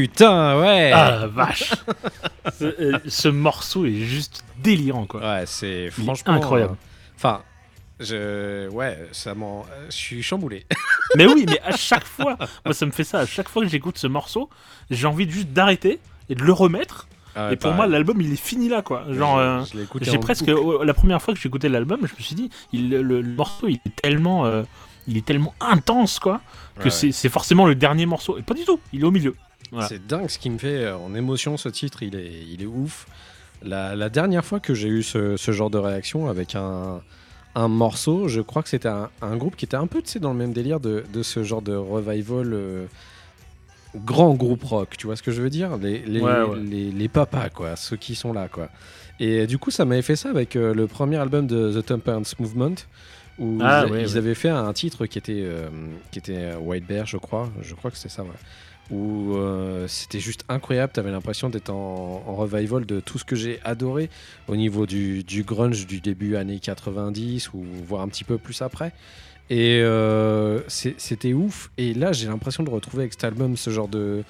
Putain, ouais. Ah la vache ce, euh, ce morceau est juste délirant quoi. Ouais, c'est franchement incroyable. euh, Enfin, je ouais, ça m'en euh, je suis chamboulé. <laughs> Mais oui, mais à chaque fois, moi ça me fait ça, à chaque fois que j'écoute ce morceau, j'ai envie juste d'arrêter et de le remettre. Ah, et pour moi, l'album il est fini là quoi. Genre, euh, j'ai presque. La première fois que j'ai écouté l'album, je me suis dit, il, le, le morceau il est tellement. euh, il est tellement intense quoi que Ouais, c'est c'est forcément le dernier morceau. Et pas du tout, il est au milieu. Voilà. C'est dingue ce qui me fait euh, en émotion ce titre, il est, il est ouf. La, la dernière fois que j'ai eu ce, ce genre de réaction avec un, un morceau, je crois que c'était un, un groupe qui était un peu dans le même délire de, de ce genre de revival euh, grand groupe rock, tu vois ce que je veux dire? Les, les, Ouais, ouais. les, les papas, quoi, ceux qui sont là. quoi. Et euh, du coup, ça m'avait fait ça avec euh, le premier album de The Temperance Movement. Où Ah, ils, ouais, ils ouais. avaient fait un titre qui était, euh, qui était White Bear, je crois. Je crois que c'était ça, ouais où euh, c'était juste incroyable. T'avais l'impression d'être en, en revival de tout ce que j'ai adoré au niveau du, du grunge du début années 90 ou voire un petit peu plus après. Et euh, c'était ouf. Et là, j'ai l'impression de retrouver avec cet album ce genre de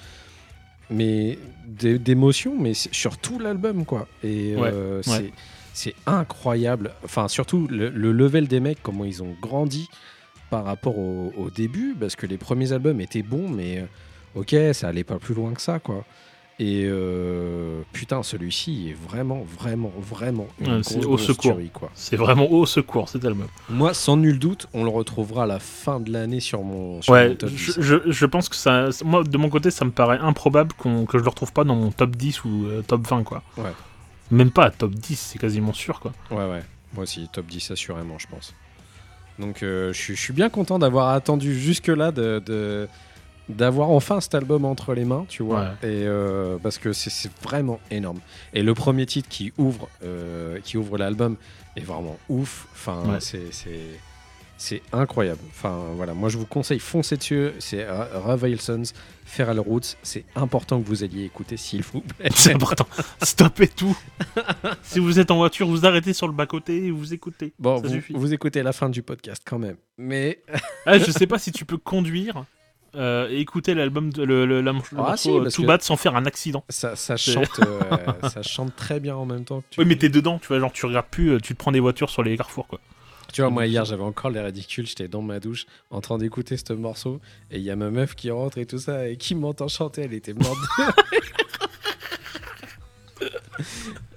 mais d'é- d'émotion, mais sur tout l'album quoi. Et euh, ouais. c'est incroyable. Enfin, surtout le, le level des mecs, comment ils ont grandi par rapport au, au début, parce que les premiers albums étaient bons, mais ok, ça allait pas plus loin que ça, quoi. Et euh, putain, celui-ci est vraiment, vraiment, vraiment une grosse, au secours. tuerie, quoi. C'est vraiment au secours cet album. Moi, sans nul doute, on le retrouvera à la fin de l'année sur mon, sur mon Ouais, top je, 10. je, je pense que ça. Moi, de mon côté, ça me paraît improbable qu'on- que je le retrouve pas dans mon top 10 ou euh, top 20, quoi. Ouais. Même pas à top 10, c'est quasiment sûr, quoi. Ouais, ouais. Moi aussi, top 10 assurément, je pense. Donc, euh, je suis- je suis bien content d'avoir attendu jusque-là de. de- d'avoir enfin cet album entre les mains, tu vois, Ouais. et euh, parce que c'est- vraiment énorme. Et le premier titre qui ouvre, euh, qui ouvre l'album est vraiment ouf. Enfin, Ouais. c'est c'est incroyable. Enfin, voilà, moi je vous conseille foncez dessus. C'est Ra- Ravel Sons, Feral Roots. C'est important que vous alliez écouter, s'il vous plaît. C'est important. <laughs> Stoppez tout. si vous êtes en voiture, vous arrêtez sur le bas-côté et vous écoutez. Bon, Ça vous, suffit. vous écoutez la fin du podcast quand même, mais Ah, je sais pas si tu peux conduire euh, et écouter l'album, de- le, le, la- le Ah, morceau si, euh, parce Too que- Bad sans faire un accident. ça, chante, euh, <laughs> ça chante très bien en même temps. Que tu... Oui, mais t'es dedans, tu vois, genre tu regardes plus, euh, tu te prends des voitures sur les carrefours, quoi. Tu vois, moi hier j'avais encore les ridicules, j'étais dans ma douche en train d'écouter ce morceau et il y a ma meuf qui rentre et tout ça et qui m'entend chanter, elle était morte. <laughs>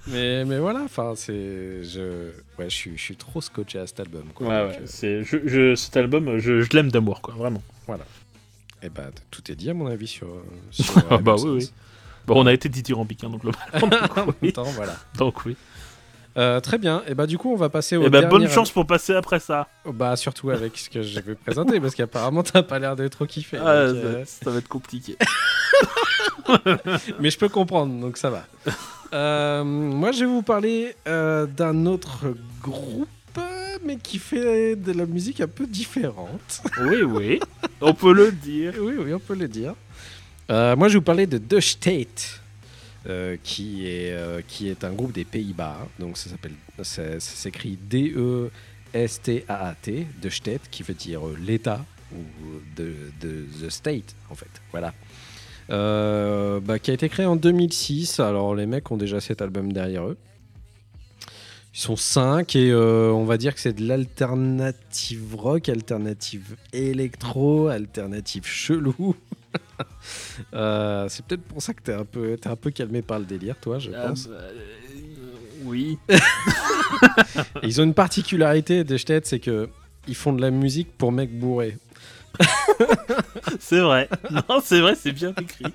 mais, mais voilà, enfin c'est. Je, ouais, je, suis, je suis trop scotché à cet album. Quoi. Euh, C'est, je, je- cet album, je, je l'aime d'amour, quoi, vraiment. Eh ben, tout est dit à mon avis sur. <laughs> sur Ah bah oui, Sons. Bon, on a été dithyrambique, hein, donc, globalement, en <laughs> donc, oui. <laughs> temps, voilà. donc oui. Euh, très bien, et bah du coup on va passer au. Et bah, bonne dernier chance pour passer après ça. al- Bah surtout avec ce que je vais présenter parce qu'apparemment t'as pas l'air de trop kiffer. Ah, euh, ça, ça va être compliqué. Mais je peux comprendre, donc ça va. Euh, moi, je vais vous parler euh, d'un autre groupe, euh, mais qui fait de la musique un peu différente. <laughs> oui, oui, on peut le dire. oui, oui, on peut le dire. Euh, moi, je vais vous parler de The State, euh, qui, est, euh, qui est un groupe des Pays-Bas. Donc, ça s'appelle, ça, ça s'écrit D-E-S-T-A-A-T, The State, qui veut dire l'État ou de, de The State, en fait. Voilà. Bah, qui a été créé en 2006. Alors, les mecs ont déjà cet album derrière eux. Ils sont cinq et euh, on va dire que c'est de l'alternative rock, alternative électro, alternative chelou. <laughs> Euh, c'est peut-être pour ça que t'es un peu, t'es un peu calmé par le délire, toi, je Ah, pense. bah, oui. <laughs> Ils ont une particularité des Stet, c'est que ils font de la musique pour mecs bourrés. <laughs> C'est vrai. Non, c'est vrai, c'est bien écrit.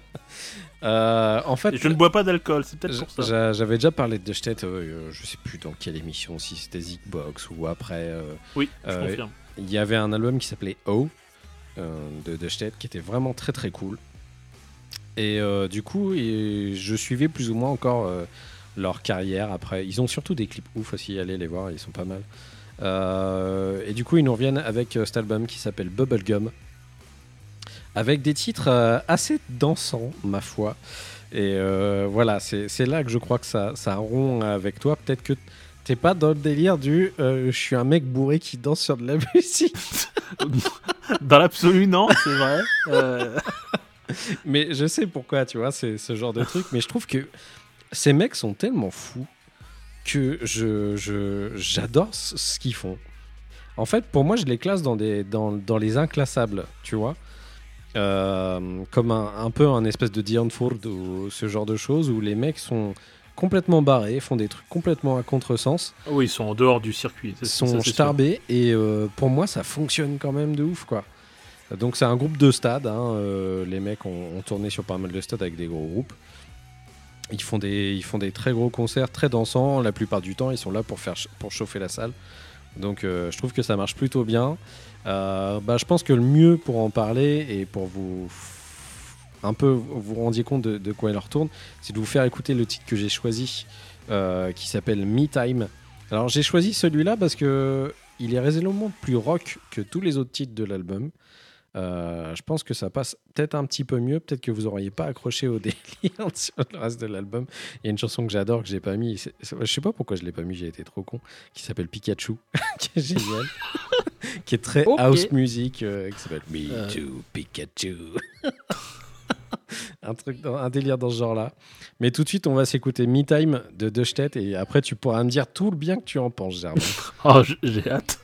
Euh, en fait, je ne bois pas d'alcool, c'est peut-être pour ça. J'a- J'avais déjà parlé de Stet, euh, je sais plus dans quelle émission, si c'était Zigbox ou après. euh, Oui, je Euh, confirme. Il y avait un album qui s'appelait O euh, de, de qui était vraiment très très cool. Et du coup, et je suivais plus ou moins encore leur carrière après. Ils ont surtout des clips ouf aussi, allez les voir, ils sont pas mal. Et du coup, ils nous reviennent avec cet album qui s'appelle Bubblegum. Avec des titres euh, assez dansants, ma foi. Et euh, voilà, c'est là que je crois que ça, ça rompt avec toi. Peut-être que t'es pas dans le délire du euh, je suis un mec bourré qui danse sur de la <laughs> musique. Dans l'absolu, non, c'est vrai. <laughs> Euh, mais je sais pourquoi, tu vois, c'est ce genre de truc. Mais je trouve que ces mecs sont tellement fous que je j'adore ce ce qu'ils font. En fait, pour moi, je les classe dans, des, dans, dans les inclassables, tu vois. Euh, comme un, un peu un espèce de Dion Ford ou ce genre de choses où les mecs sont complètement barrés, font des trucs complètement à contresens, Ah Oui, ils sont en dehors du circuit. ça, sont starbés et euh, pour moi, ça fonctionne quand même de ouf, quoi. Donc c'est un groupe de stades. hein, euh, les mecs ont, ont tourné sur pas mal de stades avec des gros groupes. Ils font des, ils font des très gros concerts, très dansants. La plupart du temps, ils sont là pour faire, pour chauffer la salle. Donc euh, je trouve que ça marche plutôt bien. Euh, bah, je pense que le mieux pour en parler et pour vous un peu vous rendiez compte de, de quoi il retourne, c'est de vous faire écouter le titre que j'ai choisi, euh, qui s'appelle Me Time. Alors j'ai choisi celui-là parce que il est résolument plus rock que tous les autres titres de l'album. Euh, je pense que ça passe peut-être un petit peu mieux. Peut-être que vous n'auriez pas accroché au <laughs> délire sur le reste de l'album. Il y a une chanson que j'adore que j'ai pas mis. c'est- c'est- Je sais pas pourquoi je l'ai pas mis. J'ai été trop con. Qui s'appelle Pikachu, <laughs> qui est génial, qui est très house music, euh, qui s'appelle Me Euh. Too Pikachu. <laughs> un truc, dans- un délire dans ce genre-là. Mais tout de suite, on va s'écouter Me Time de Deuchtet et après tu pourras me dire tout le bien que tu en penses, Germain. Oh, j'ai hâte.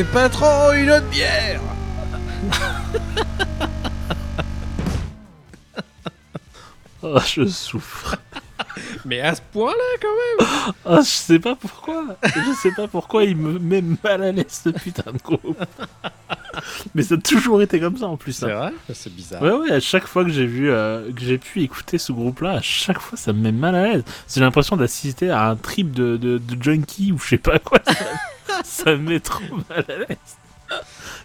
Eh patron, une autre bière <laughs> Oh, je souffre. <laughs> Mais à ce point-là quand même Oh, <laughs> je sais pas pourquoi. Je sais pas pourquoi il me met mal à l'aise ce putain de groupe. Mais ça a toujours été comme ça en plus. hein. C'est vrai? C'est bizarre. Ouais, ouais, à chaque fois que j'ai vu, euh, que j'ai pu écouter ce groupe-là, à chaque fois ça me met mal à l'aise. J'ai l'impression d'assister à un trip de, de, de junkie ou je sais pas quoi. <laughs> Ça, me met trop mal à l'aise.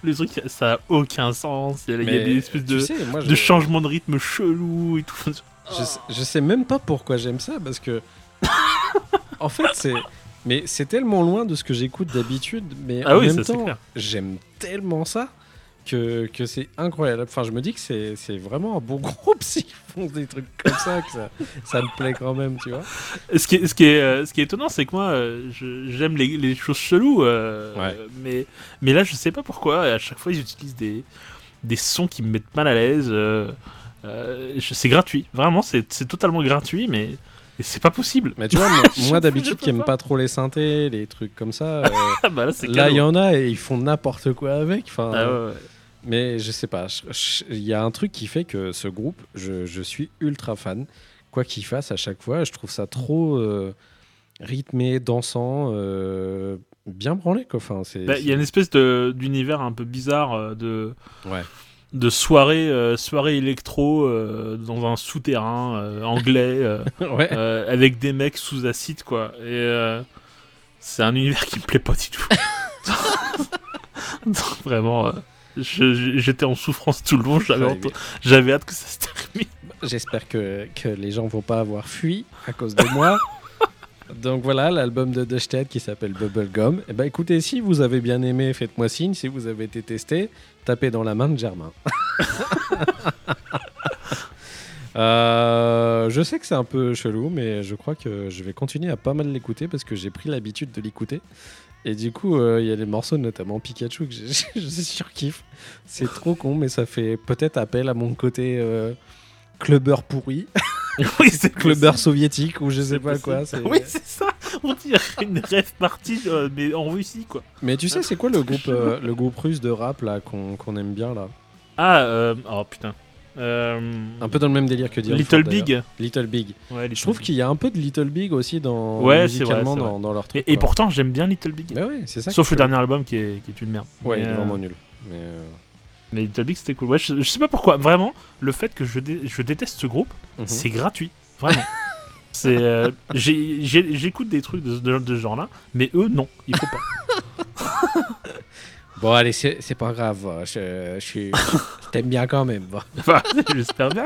Le truc, ça a aucun sens. Il y a, Mais, des espèces de, sais, moi, de changements de rythme chelous et tout. Je, sais- je sais même pas pourquoi j'aime ça parce que <laughs> en fait c'est mais c'est tellement loin de ce que j'écoute d'habitude mais Ah en oui, même ça, temps j'aime tellement ça que, que c'est incroyable. Enfin je me dis que c'est c'est vraiment un bon <laughs> groupe s'ils font des trucs comme ça que ça, ça me plaît quand même tu vois. Ce qui est, ce qui est, euh, ce qui est étonnant, c'est que moi, euh, je- j'aime les, les choses cheloues, euh, Ouais. mais, mais là, je sais pas pourquoi. À chaque fois, ils utilisent des, des sons qui me mettent mal à l'aise. euh, euh, c'est gratuit, vraiment, c'est c'est totalement gratuit, mais et c'est pas possible. Mais tu vois moi, <laughs> d'habitude qui aime pas. pas trop les synthés, les trucs comme ça <laughs> euh, bah là, il y en a et ils font n'importe quoi avec enfin Ah ouais, ouais. Mais je sais pas, il y a un truc qui fait que ce groupe, je, je suis ultra fan. Quoi qu'il fasse à chaque fois, je trouve ça trop euh, rythmé, dansant, euh, bien branlé. Enfin, Bah, Il y a une espèce d'univers un peu bizarre euh, de, Ouais. de soirée, euh, soirée électro dans un souterrain anglais. <laughs> ouais. avec des mecs sous acide quoi et c'est un univers qui me plaît pas du tout <laughs> vraiment j'étais en souffrance tout le long j'avais hâte que ça se termine J'espère que, que les gens vont pas avoir fui à cause de moi. Donc voilà, l'album de Dusted qui s'appelle Bubblegum. Et ben écoutez, si vous avez bien aimé, faites-moi signe. Si vous avez été testé, tapez dans la main de Germain. <laughs> Euh, je sais que c'est un peu chelou, mais je crois que je vais continuer à pas mal l'écouter parce que j'ai pris l'habitude de l'écouter. Et du coup, euh, il y a des morceaux, notamment Pikachu, que <laughs> je, surkiffe. C'est trop con, mais ça fait peut-être appel à mon côté euh, clubbeur pourri, <laughs> oui c'est <laughs> clubbeur soviétique ou je sais pas quoi. possible. oui c'est ça on dirait une rêve partie euh, mais en Russie quoi Mais tu sais, c'est quoi le groupe, euh, le groupe russe de rap là qu'on qu'on aime bien là? Ah oh putain Un peu dans le même délire que dire Little Big Little Big. ouais, Je trouve qu'il y a un peu de Little Big aussi dans Ouais, vrai, dans, dans leur truc. et, pourtant j'aime bien Little Big ouais, ça. sauf le dernier album qui est, qui est une merde Ouais, Mais, il est euh, vraiment nul. Mais euh, Mais Little Big c'était cool. Ouais, je, je sais pas pourquoi. Vraiment, le fait que je, dé- je déteste ce groupe, mhm. c'est gratuit. Vraiment. <laughs> c'est, euh, j'écoute des trucs de, de- de ce genre-là, mais eux non, il faut pas. <laughs> Bon, allez, c'est pas grave. Je, je suis. je t'aime bien quand même. <laughs> bon. Enfin, J'espère bien.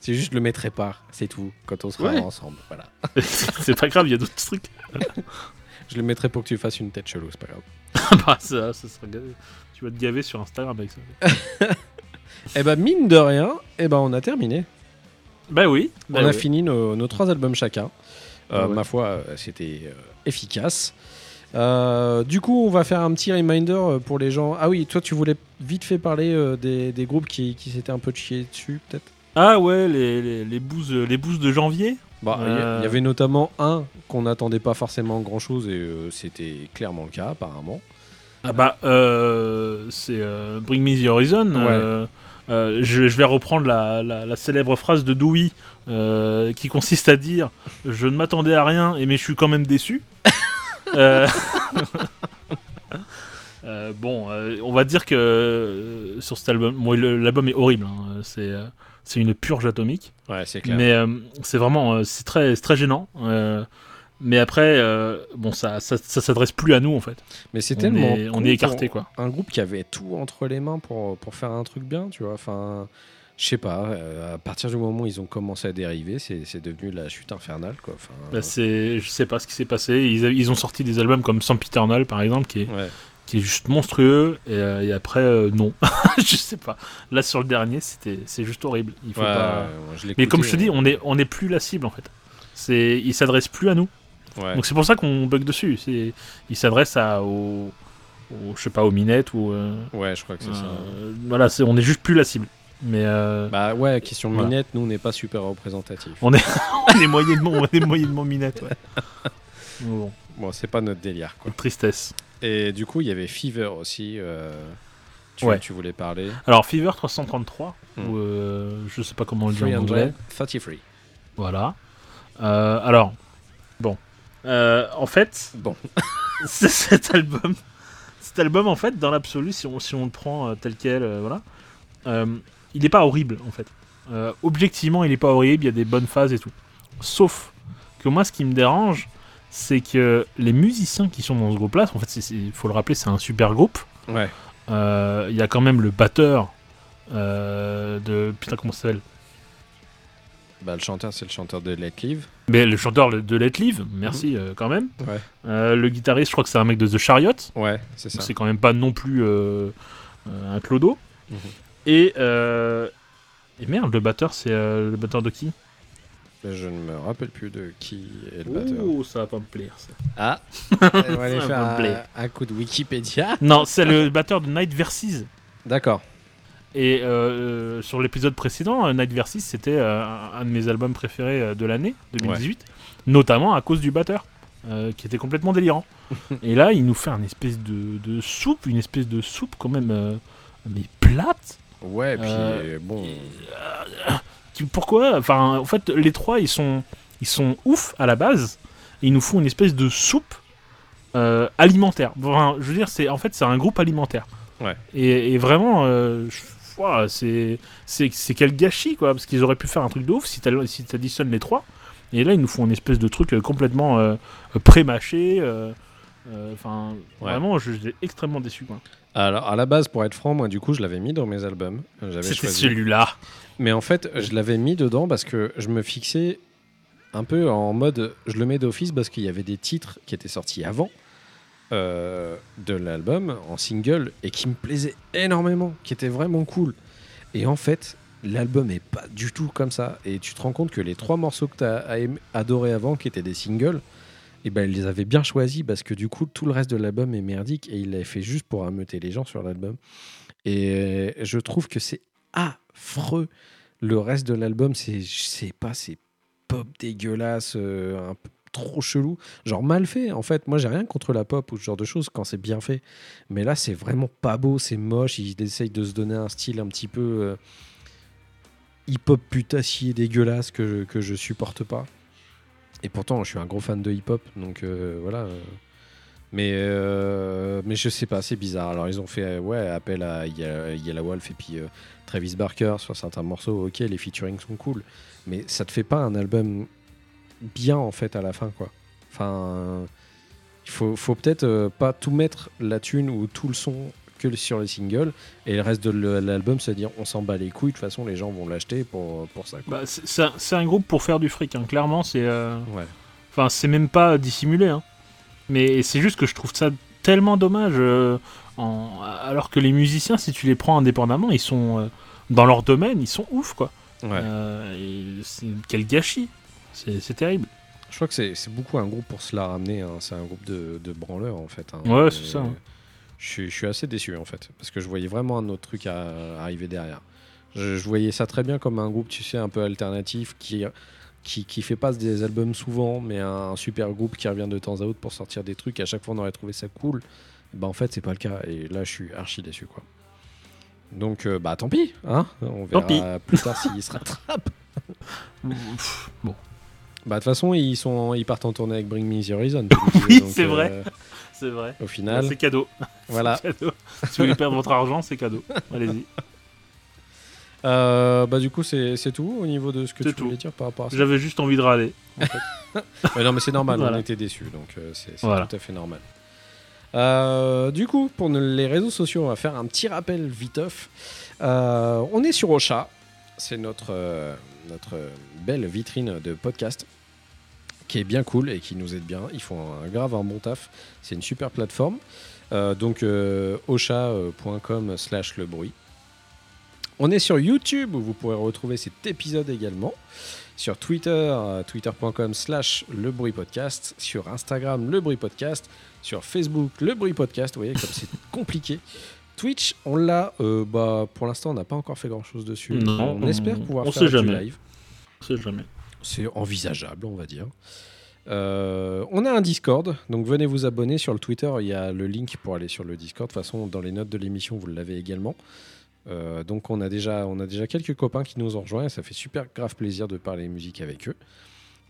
C'est juste, le mettrai pas. C'est tout. Quand on sera Ouais. ensemble. Voilà. <laughs> c'est pas grave, il y a d'autres trucs. Je le mettrai pour que tu fasses une tête chelou. C'est pas grave. <laughs> bah, ça, ça sera. Tu vas te gaver sur Instagram avec ça. Eh ben, mine de rien, eh ben, on a terminé. Bah oui. bah on a oui. fini nos, nos trois albums chacun. Euh, Ah ouais. Ma foi, euh, c'était euh, efficace. Euh, du coup, on va faire un petit reminder euh, pour les gens. Ah oui, toi, tu voulais vite fait parler euh, des, des groupes qui, qui s'étaient un peu chiés dessus, peut-être? Ah ouais, les, les, les, bouses, les bouses de janvier. Bah, Il y a- Euh. y avait notamment un qu'on n'attendait pas forcément grand-chose et euh, c'était clairement le cas, apparemment. Ah bah, c'est Bring Me the Horizon. euh, je, je vais reprendre la, la- la célèbre phrase de Dewey euh, qui consiste à dire Je ne m'attendais à rien, et mais je suis quand même déçu. <laughs> Euh, <laughs> euh, bon, euh, on va dire que euh, sur cet album, bon, l'album est horrible. hein, c'est c'est une purge atomique. Ouais, c'est Mais euh, c'est vraiment c'est très, très gênant. mais après, bon, ça, ça, ça s'adresse plus à nous en fait. Mais c'est tellement. est, on con est écarté quoi. Un groupe qui avait tout entre les mains pour, pour faire un truc bien, tu vois. Enfin, je sais pas. euh, à partir du moment où ils ont commencé à dériver, c'est devenu la chute infernale, quoi. Enfin, Bah, c'est, je sais pas ce qui s'est passé. Ils, ils ont sorti des albums comme Sempiternal par exemple, qui est, ouais. qui est juste monstrueux. Et, euh, et après, euh, non. <laughs> je sais pas. Là, sur le dernier, c'était, c'est juste horrible. Il faut Ouais, pas... ouais, je l'ai Mais comme je te dis, hein. on est, on est plus la cible en fait. C'est, ils s'adressent plus à nous. Donc c'est pour ça qu'on bug dessus. C'est, ils s'adressent à, aux, aux- je sais pas, aux minettes ou. Ouais, je crois que c'est ça. voilà, c'est, on est juste plus la cible. Mais euh, Bah ouais, question Voilà. minette, nous on n'est pas super représentatif. <laughs> on est moyennement, on est moyennement minette. Ouais. <laughs> Bon. Bon, c'est pas notre délire, quoi. Tristesse. Et du coup, il y avait Fever aussi. euh, tu, Ouais. tu voulais parler. Alors, Fever 333, Hmm. ou euh, je sais pas comment on le dit en anglais. 333. Voilà. Euh, alors, bon. Euh, en fait, Bon. <laughs> cet album. Cet album, en fait, dans l'absolu, si on, si on le prend tel quel, euh, voilà, euh, il n'est pas horrible, en fait. Euh, objectivement, il n'est pas horrible, il y a des bonnes phases et tout. Sauf que moi, ce qui me dérange, c'est que les musiciens qui sont dans ce groupe-là, en fait, il faut le rappeler, c'est un super groupe. Ouais. Euh, Il y a quand même le batteur euh, de. Putain, comment ça s'appelle? Bah, le chanteur, c'est le chanteur de Let Live. Mais le chanteur de Let Live, merci euh, quand même. Ouais. Euh, le guitariste, je crois que c'est un mec de The Chariot. Ouais, c'est ça. Donc c'est quand même pas non plus euh, un clodo. Mhm. Et, euh, et merde, le batteur, c'est euh, le batteur de qui? Mais Je ne me rappelle plus de qui est le batteur. Oh, ça va pas me plaire. ça. Ah <laughs> On va aller faire va me un, plaire. un coup de Wikipédia. Non, c'est le batteur de Night Versus. D'accord. Et euh, sur l'épisode précédent, euh, Night Versus, c'était euh, un, de mes albums préférés euh, de l'année 2018, notamment à cause du batteur, euh, qui était complètement délirant. <laughs> Et là, il nous fait un espèce de, de soupe, une espèce de soupe quand même, euh, mais plate. Ouais, puis Euh, bon. Tu- Pourquoi? Enfin, en fait, les trois, ils sont, ils sont ouf à la base. Et ils nous font une espèce de soupe euh, alimentaire. Enfin, je veux dire, c'est en fait, c'est un groupe alimentaire. Ouais. Et, et vraiment, euh, c'est, c'est, c'est quel gâchis, quoi. Parce qu'ils auraient pu faire un truc de ouf si t'as- si t'additionnes les trois. Et là, ils nous font une espèce de truc euh, complètement euh, pré-mâché. euh, euh, Enfin, Ouais. vraiment, je- j'étais extrêmement déçu, quoi. Alors, à la base, pour être franc, moi, du coup, je l'avais mis dans mes albums. J'avais C'était choisi. celui-là. Mais en fait, je l'avais mis dedans parce que je me fixais un peu en mode. Je le mets d'office parce qu'il y avait des titres qui étaient sortis avant euh, de l'album en single et qui me plaisaient énormément, qui étaient vraiment cool. Et en fait, l'album est pas du tout comme ça. Et tu te rends compte que les trois morceaux que tu as adorés avant, qui étaient des singles, et ben, il les avait bien choisis parce que du coup, tout le reste de l'album est merdique et il l'avait fait juste pour ameuter les gens sur l'album. Et je trouve que c'est affreux. Le reste de l'album, c'est, pas, c'est pop dégueulasse, euh, un peu trop chelou, genre mal fait. En fait, moi, j'ai rien contre la pop ou ce genre de choses quand c'est bien fait. Mais là, c'est vraiment pas beau, c'est moche. Il essaye de se donner un style un petit peu euh, hip-hop putassier dégueulasse que que je supporte pas. Et pourtant, je suis un gros fan de hip-hop, donc euh, voilà. Mais, euh, mais je sais pas, c'est bizarre. Alors, ils ont fait ouais, appel à Yellow Wolf et puis euh, Travis Barker sur certains morceaux. Ok, les featuring sont cool, mais ça te fait pas un album bien en fait à la fin, quoi. Enfin, il faut, faut peut-être euh, pas tout mettre la thune ou tout le son que sur les singles et le reste de l'album se dire on s'en bat les couilles. De toute façon, les gens vont l'acheter pour, pour ça. Bah, c'est, un, groupe pour faire du fric, hein. clairement, c'est. euh, Ouais. Enfin, c'est même pas dissimulé, hein. Mais c'est juste que je trouve ça tellement dommage. euh, en- Alors que les musiciens, si tu les prends indépendamment, ils sont euh, dans leur domaine, ils sont ouf, quoi. Ouais. Et quel gâchis. C'est terrible. Je crois que c'est beaucoup un groupe pour se la ramener. hein. C'est un groupe de, de branleurs en fait. hein. Ouais, c'est ça, hein. Je suis, je suis assez déçu en fait. Parce que je voyais vraiment un autre truc à, arriver derrière. Je, je voyais ça très bien comme un groupe, tu sais, un peu alternatif qui, qui, qui fait pas des albums souvent, mais un, super groupe qui revient de temps à autre pour sortir des trucs. À chaque fois, on aurait trouvé ça cool. Bah en fait, c'est pas le cas. Et là, je suis archi déçu quoi. Donc, euh, bah tant pis. Hein on verra plus tard s'ils se rattrapent. <laughs> Bon. Bah de toute façon, ils, sont, ils partent en tournée avec Bring Me The Horizon. <laughs> Oui, c'est vrai. C'est vrai. Au final, C'est cadeau. <laughs> voilà. Cadeau. si vous voulez perdre votre argent, c'est cadeau. Allez-y. <laughs> Euh, bah du coup, c'est tout au niveau de ce que tu voulais dire par rapport à ça? J'avais juste envie de râler. <laughs> Non, mais c'est normal, Voilà. on était déçus, donc euh, c'est Voilà. tout à fait normal. Euh, du coup, pour les réseaux sociaux, on va faire un petit rappel viteuf. On est sur Ocha, c'est notre, notre belle vitrine de podcast qui est bien cool et qui nous aide bien. Ils font un grave un bon taf. C'est une super plateforme. Euh, donc euh, ocha.com slash le bruit. On est sur YouTube où vous pourrez retrouver cet épisode également. Sur Twitter, euh, twitter.com slash le bruit podcast. Sur Instagram, le bruit podcast. Sur Facebook, le bruit podcast. Vous voyez comme c'est <laughs> compliqué. Twitch, on l'a. euh, bah, pour l'instant, on n'a pas encore fait grand chose dessus. Non, on espère pouvoir on faire sait du jamais. live. On sait jamais. C'est envisageable, on va dire. Euh, on a un Discord, donc venez vous abonner sur le Twitter. Il y a le link pour aller sur le Discord. De toute façon, dans les notes de l'émission, vous l'avez également. Euh, donc on a, déjà, on a déjà quelques copains qui nous ont rejoints et ça fait super grave plaisir de parler musique avec eux.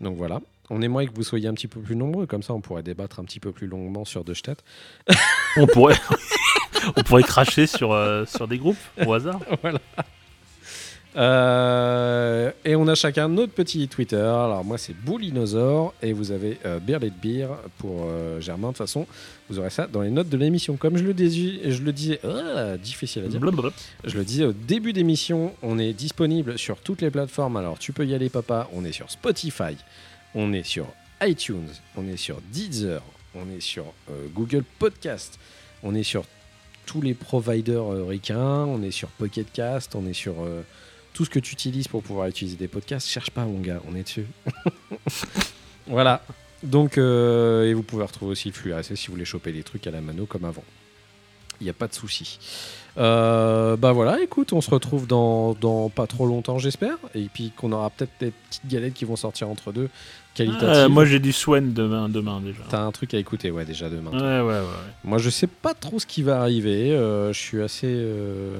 Donc voilà, on aimerait que vous soyez un petit peu plus nombreux, comme ça on pourrait débattre un petit peu plus longuement sur De Stedt. On pourrait, <laughs> on pourrait cracher sur, euh, sur des groupes au hasard. <laughs> Euh, et on a chacun notre petit Twitter. Alors moi c'est Boulinosaure et vous avez euh, Beer Let Beer pour euh, Germain. De toute façon, vous aurez ça dans les notes de l'émission. Comme je le, dis- je le disais, ah, difficile à dire. Blablabla. Je le disais au début d'émission, on est disponible sur toutes les plateformes. Alors tu peux y aller papa, on est sur Spotify, on est sur iTunes, on est sur Deezer, on est sur euh, Google Podcast, on est sur tous les providers ricains, on est sur Pocket Cast, on est sur euh, tout ce que tu utilises pour pouvoir utiliser des podcasts. Cherche pas mon gars, on est dessus. <laughs> voilà. Donc, euh, et vous pouvez retrouver aussi le flux RSS si vous voulez choper des trucs à la mano comme avant. Il n'y a pas de souci. Euh, bah voilà, écoute, on se retrouve dans, dans pas trop longtemps, j'espère. Et puis qu'on aura peut-être des petites galettes qui vont sortir entre deux, qualitatives. Euh, moi j'ai du Swen demain, demain déjà. T'as un truc à écouter, ouais, déjà demain. Ouais, ouais, ouais. Moi, je sais pas trop ce qui va arriver. euh, je suis assez euh,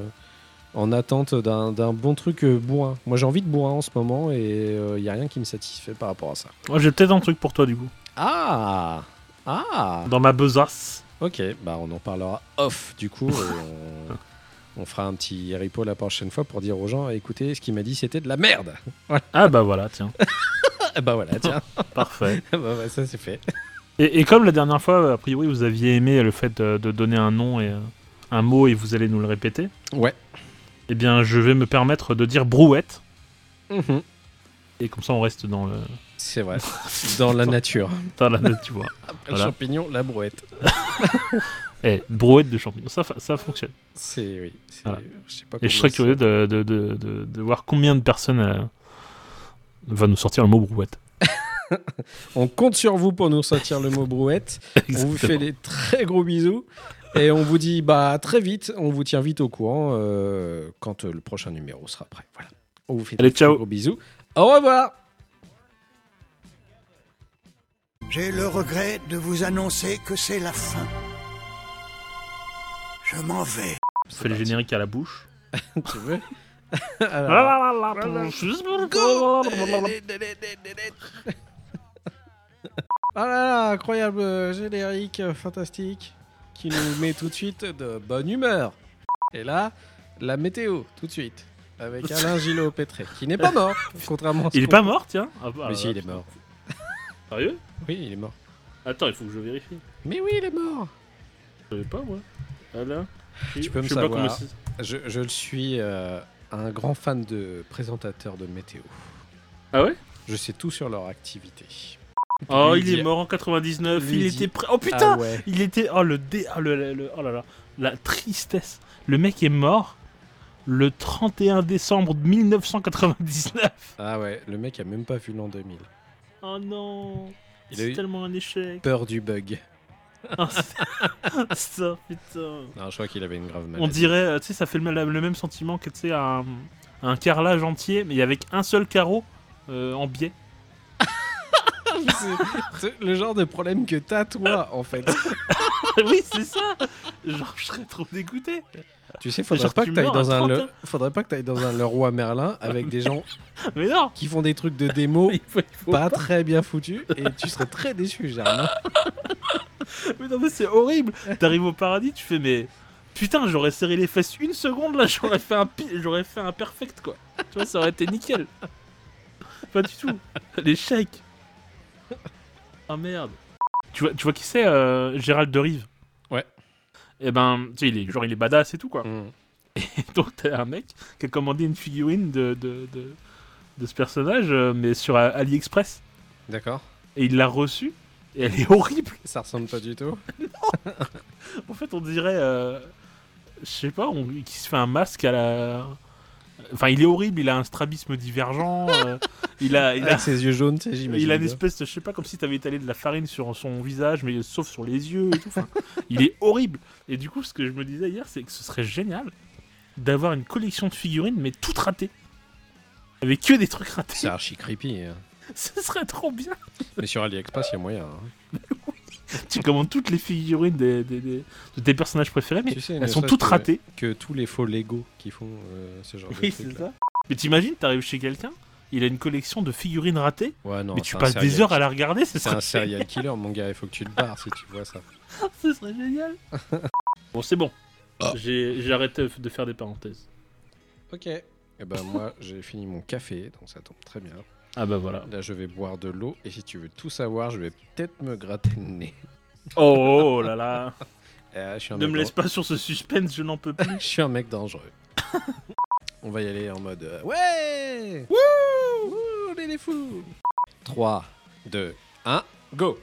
en attente d'un bon truc euh, bourrin. Moi, j'ai envie de bourrin en ce moment et il y a rien qui me satisfait par rapport à ça. Moi j'ai peut-être un truc pour toi du coup. Ah Ah Dans ma besace. Ok, bah on en parlera off du coup. et on, on fera un petit repo la prochaine fois pour dire aux gens écoutez, ce qu'il m'a dit c'était de la merde. <laughs> Ah bah voilà, tiens. Ah, <laughs> bah voilà, tiens. <laughs> Parfait. bah, bah, ça c'est fait. Et, et comme la dernière fois, a priori, vous aviez aimé le fait de, de donner un nom et euh, un mot et vous allez nous le répéter, Ouais. Eh bien je vais me permettre de dire brouette. Mhm. Et comme ça on reste dans le C'est vrai. <laughs> Dans la nature. dans la tu vois. Après Voilà. le champignon, la brouette. <laughs> Eh, brouette de champignons, ça, ça fonctionne. C'est oui. c'est- Voilà. Je sais pas Et je serais curieux de, de, de, de, de voir combien de personnes euh, va nous sortir le mot brouette. <laughs> On compte sur vous pour nous sortir le mot brouette. On vous fait des très gros bisous. Et on vous dit bah à très vite. On vous tient vite au courant euh, quand euh, le prochain numéro sera prêt. Voilà. On vous fait Allez, ciao. gros bisous. Au revoir. J'ai le regret de vous annoncer que c'est la fin. Je m'en vais. Fais le générique à la bouche. <laughs> tu veux Alors, Ah là là, incroyable euh, générique fantastique qui nous met tout de suite de bonne humeur. Et là, la météo tout de suite avec Alain Gillot Pétré qui n'est pas mort <laughs> contrairement à ce Il est qu'on- pas mort, tiens Ah, bah, Mais si, il est mort. <laughs> Sérieux? Oui, il est mort. Attends, il faut que je vérifie. Mais oui, il est mort. Je savais pas, moi. Alain Tu peux me Je savoir. je le suis euh, un grand fan de présentateurs de météo. Ah ouais? Je sais tout sur leur activité. Oh, il est mort en 99, lui il était prêt. Oh putain Ah ouais. Il était. Oh le dé. Oh, le, le- le- oh là là. La tristesse. Le mec est mort le 31 décembre 1999. Ah ouais, le mec a même pas vu l'an 2000. Oh non. C'est tellement un échec. Peur du bug. Oh, <laughs> ça, putain. Non, je crois qu'il avait une grave maladie. On dirait, euh, tu sais, ça fait le, même- le même sentiment que, tu sais, un, un carrelage entier, mais avec un seul carreau euh, en biais. C'est- le genre de problème que t'as toi en fait. <laughs> oui, c'est ça Genre, je serais trop dégoûté. tu sais, faudrait Genre, pas tu que t'ailles meurs à dans un 30 le... ans. faudrait pas que t'ailles dans un Leroy Merlin avec des gens <laughs> Mais non qui font des trucs de démo <laughs> il faut, il faut pas très bien foutus et tu serais très déçu, Germain. Mais non, mais c'est horrible. T'arrives au paradis, tu fais, mais putain, j'aurais serré les fesses une seconde là, j'aurais fait un pi- j'aurais fait un perfect quoi. Tu vois, ça aurait été nickel. Pas du tout. L'échec. Ah merde. Tu vois, tu vois qui c'est, euh, Gérald de Rive Ouais. Et ben, tu sais, il est genre il est badass et tout quoi. Mm. Et <laughs> donc t'as un mec qui a commandé une figurine de de, de, de ce personnage, euh, mais sur euh, AliExpress. D'accord. Et il l'a reçue. Et elle est horrible. Ça ressemble pas du tout. <laughs> En fait, on dirait, euh, je sais pas, on, qui se fait un masque à la. Enfin, il est horrible. Il a un strabisme divergent. euh, <laughs> il a, il a, Avec ses yeux jaunes, tu sais, j'imagine. il a une bien. espèce, de, je sais pas, comme si t'avais étalé de la farine sur son visage, mais sauf sur les yeux et tout. Enfin, il est horrible. Et du coup, ce que je me disais hier, c'est que ce serait génial d'avoir une collection de figurines, mais toutes ratées, avec que des trucs ratés. C'est archi creepy. hein. <laughs> Ce serait trop bien. Mais sur AliExpress, il y a moyen. hein. <laughs> <laughs> Tu commandes toutes les figurines des, des- des- de tes personnages préférés, mais Tu sais, ne elles sont toutes ratées. Que tous les faux Lego qui font euh, ce genre Oui, de c'est trucs. ça. Mais t'imagines, t'arrives chez quelqu'un, il a une collection de figurines ratées, Ouais, non, mais tu c'est passes des heures à la regarder, ce C'est un serial killer, mon gars. Il faut que tu te barres si tu vois ça. <laughs> ce serait génial. <laughs> bon, c'est bon. J'ai arrêté de faire des parenthèses. Ok. Et ben moi, j'ai fini mon café, donc ça tombe très bien. Ah bah voilà. Là, je vais boire de l'eau. Et si tu veux tout savoir, je vais peut-être me gratter le nez. Oh, oh là là. <laughs> Euh, je suis un ne mec me laisse pas sur ce suspense, je n'en peux plus. <laughs> Je suis un mec dangereux. <laughs> On va y aller en mode euh, Ouais Wouh Wouh, on est des fous 3, 2, 1, go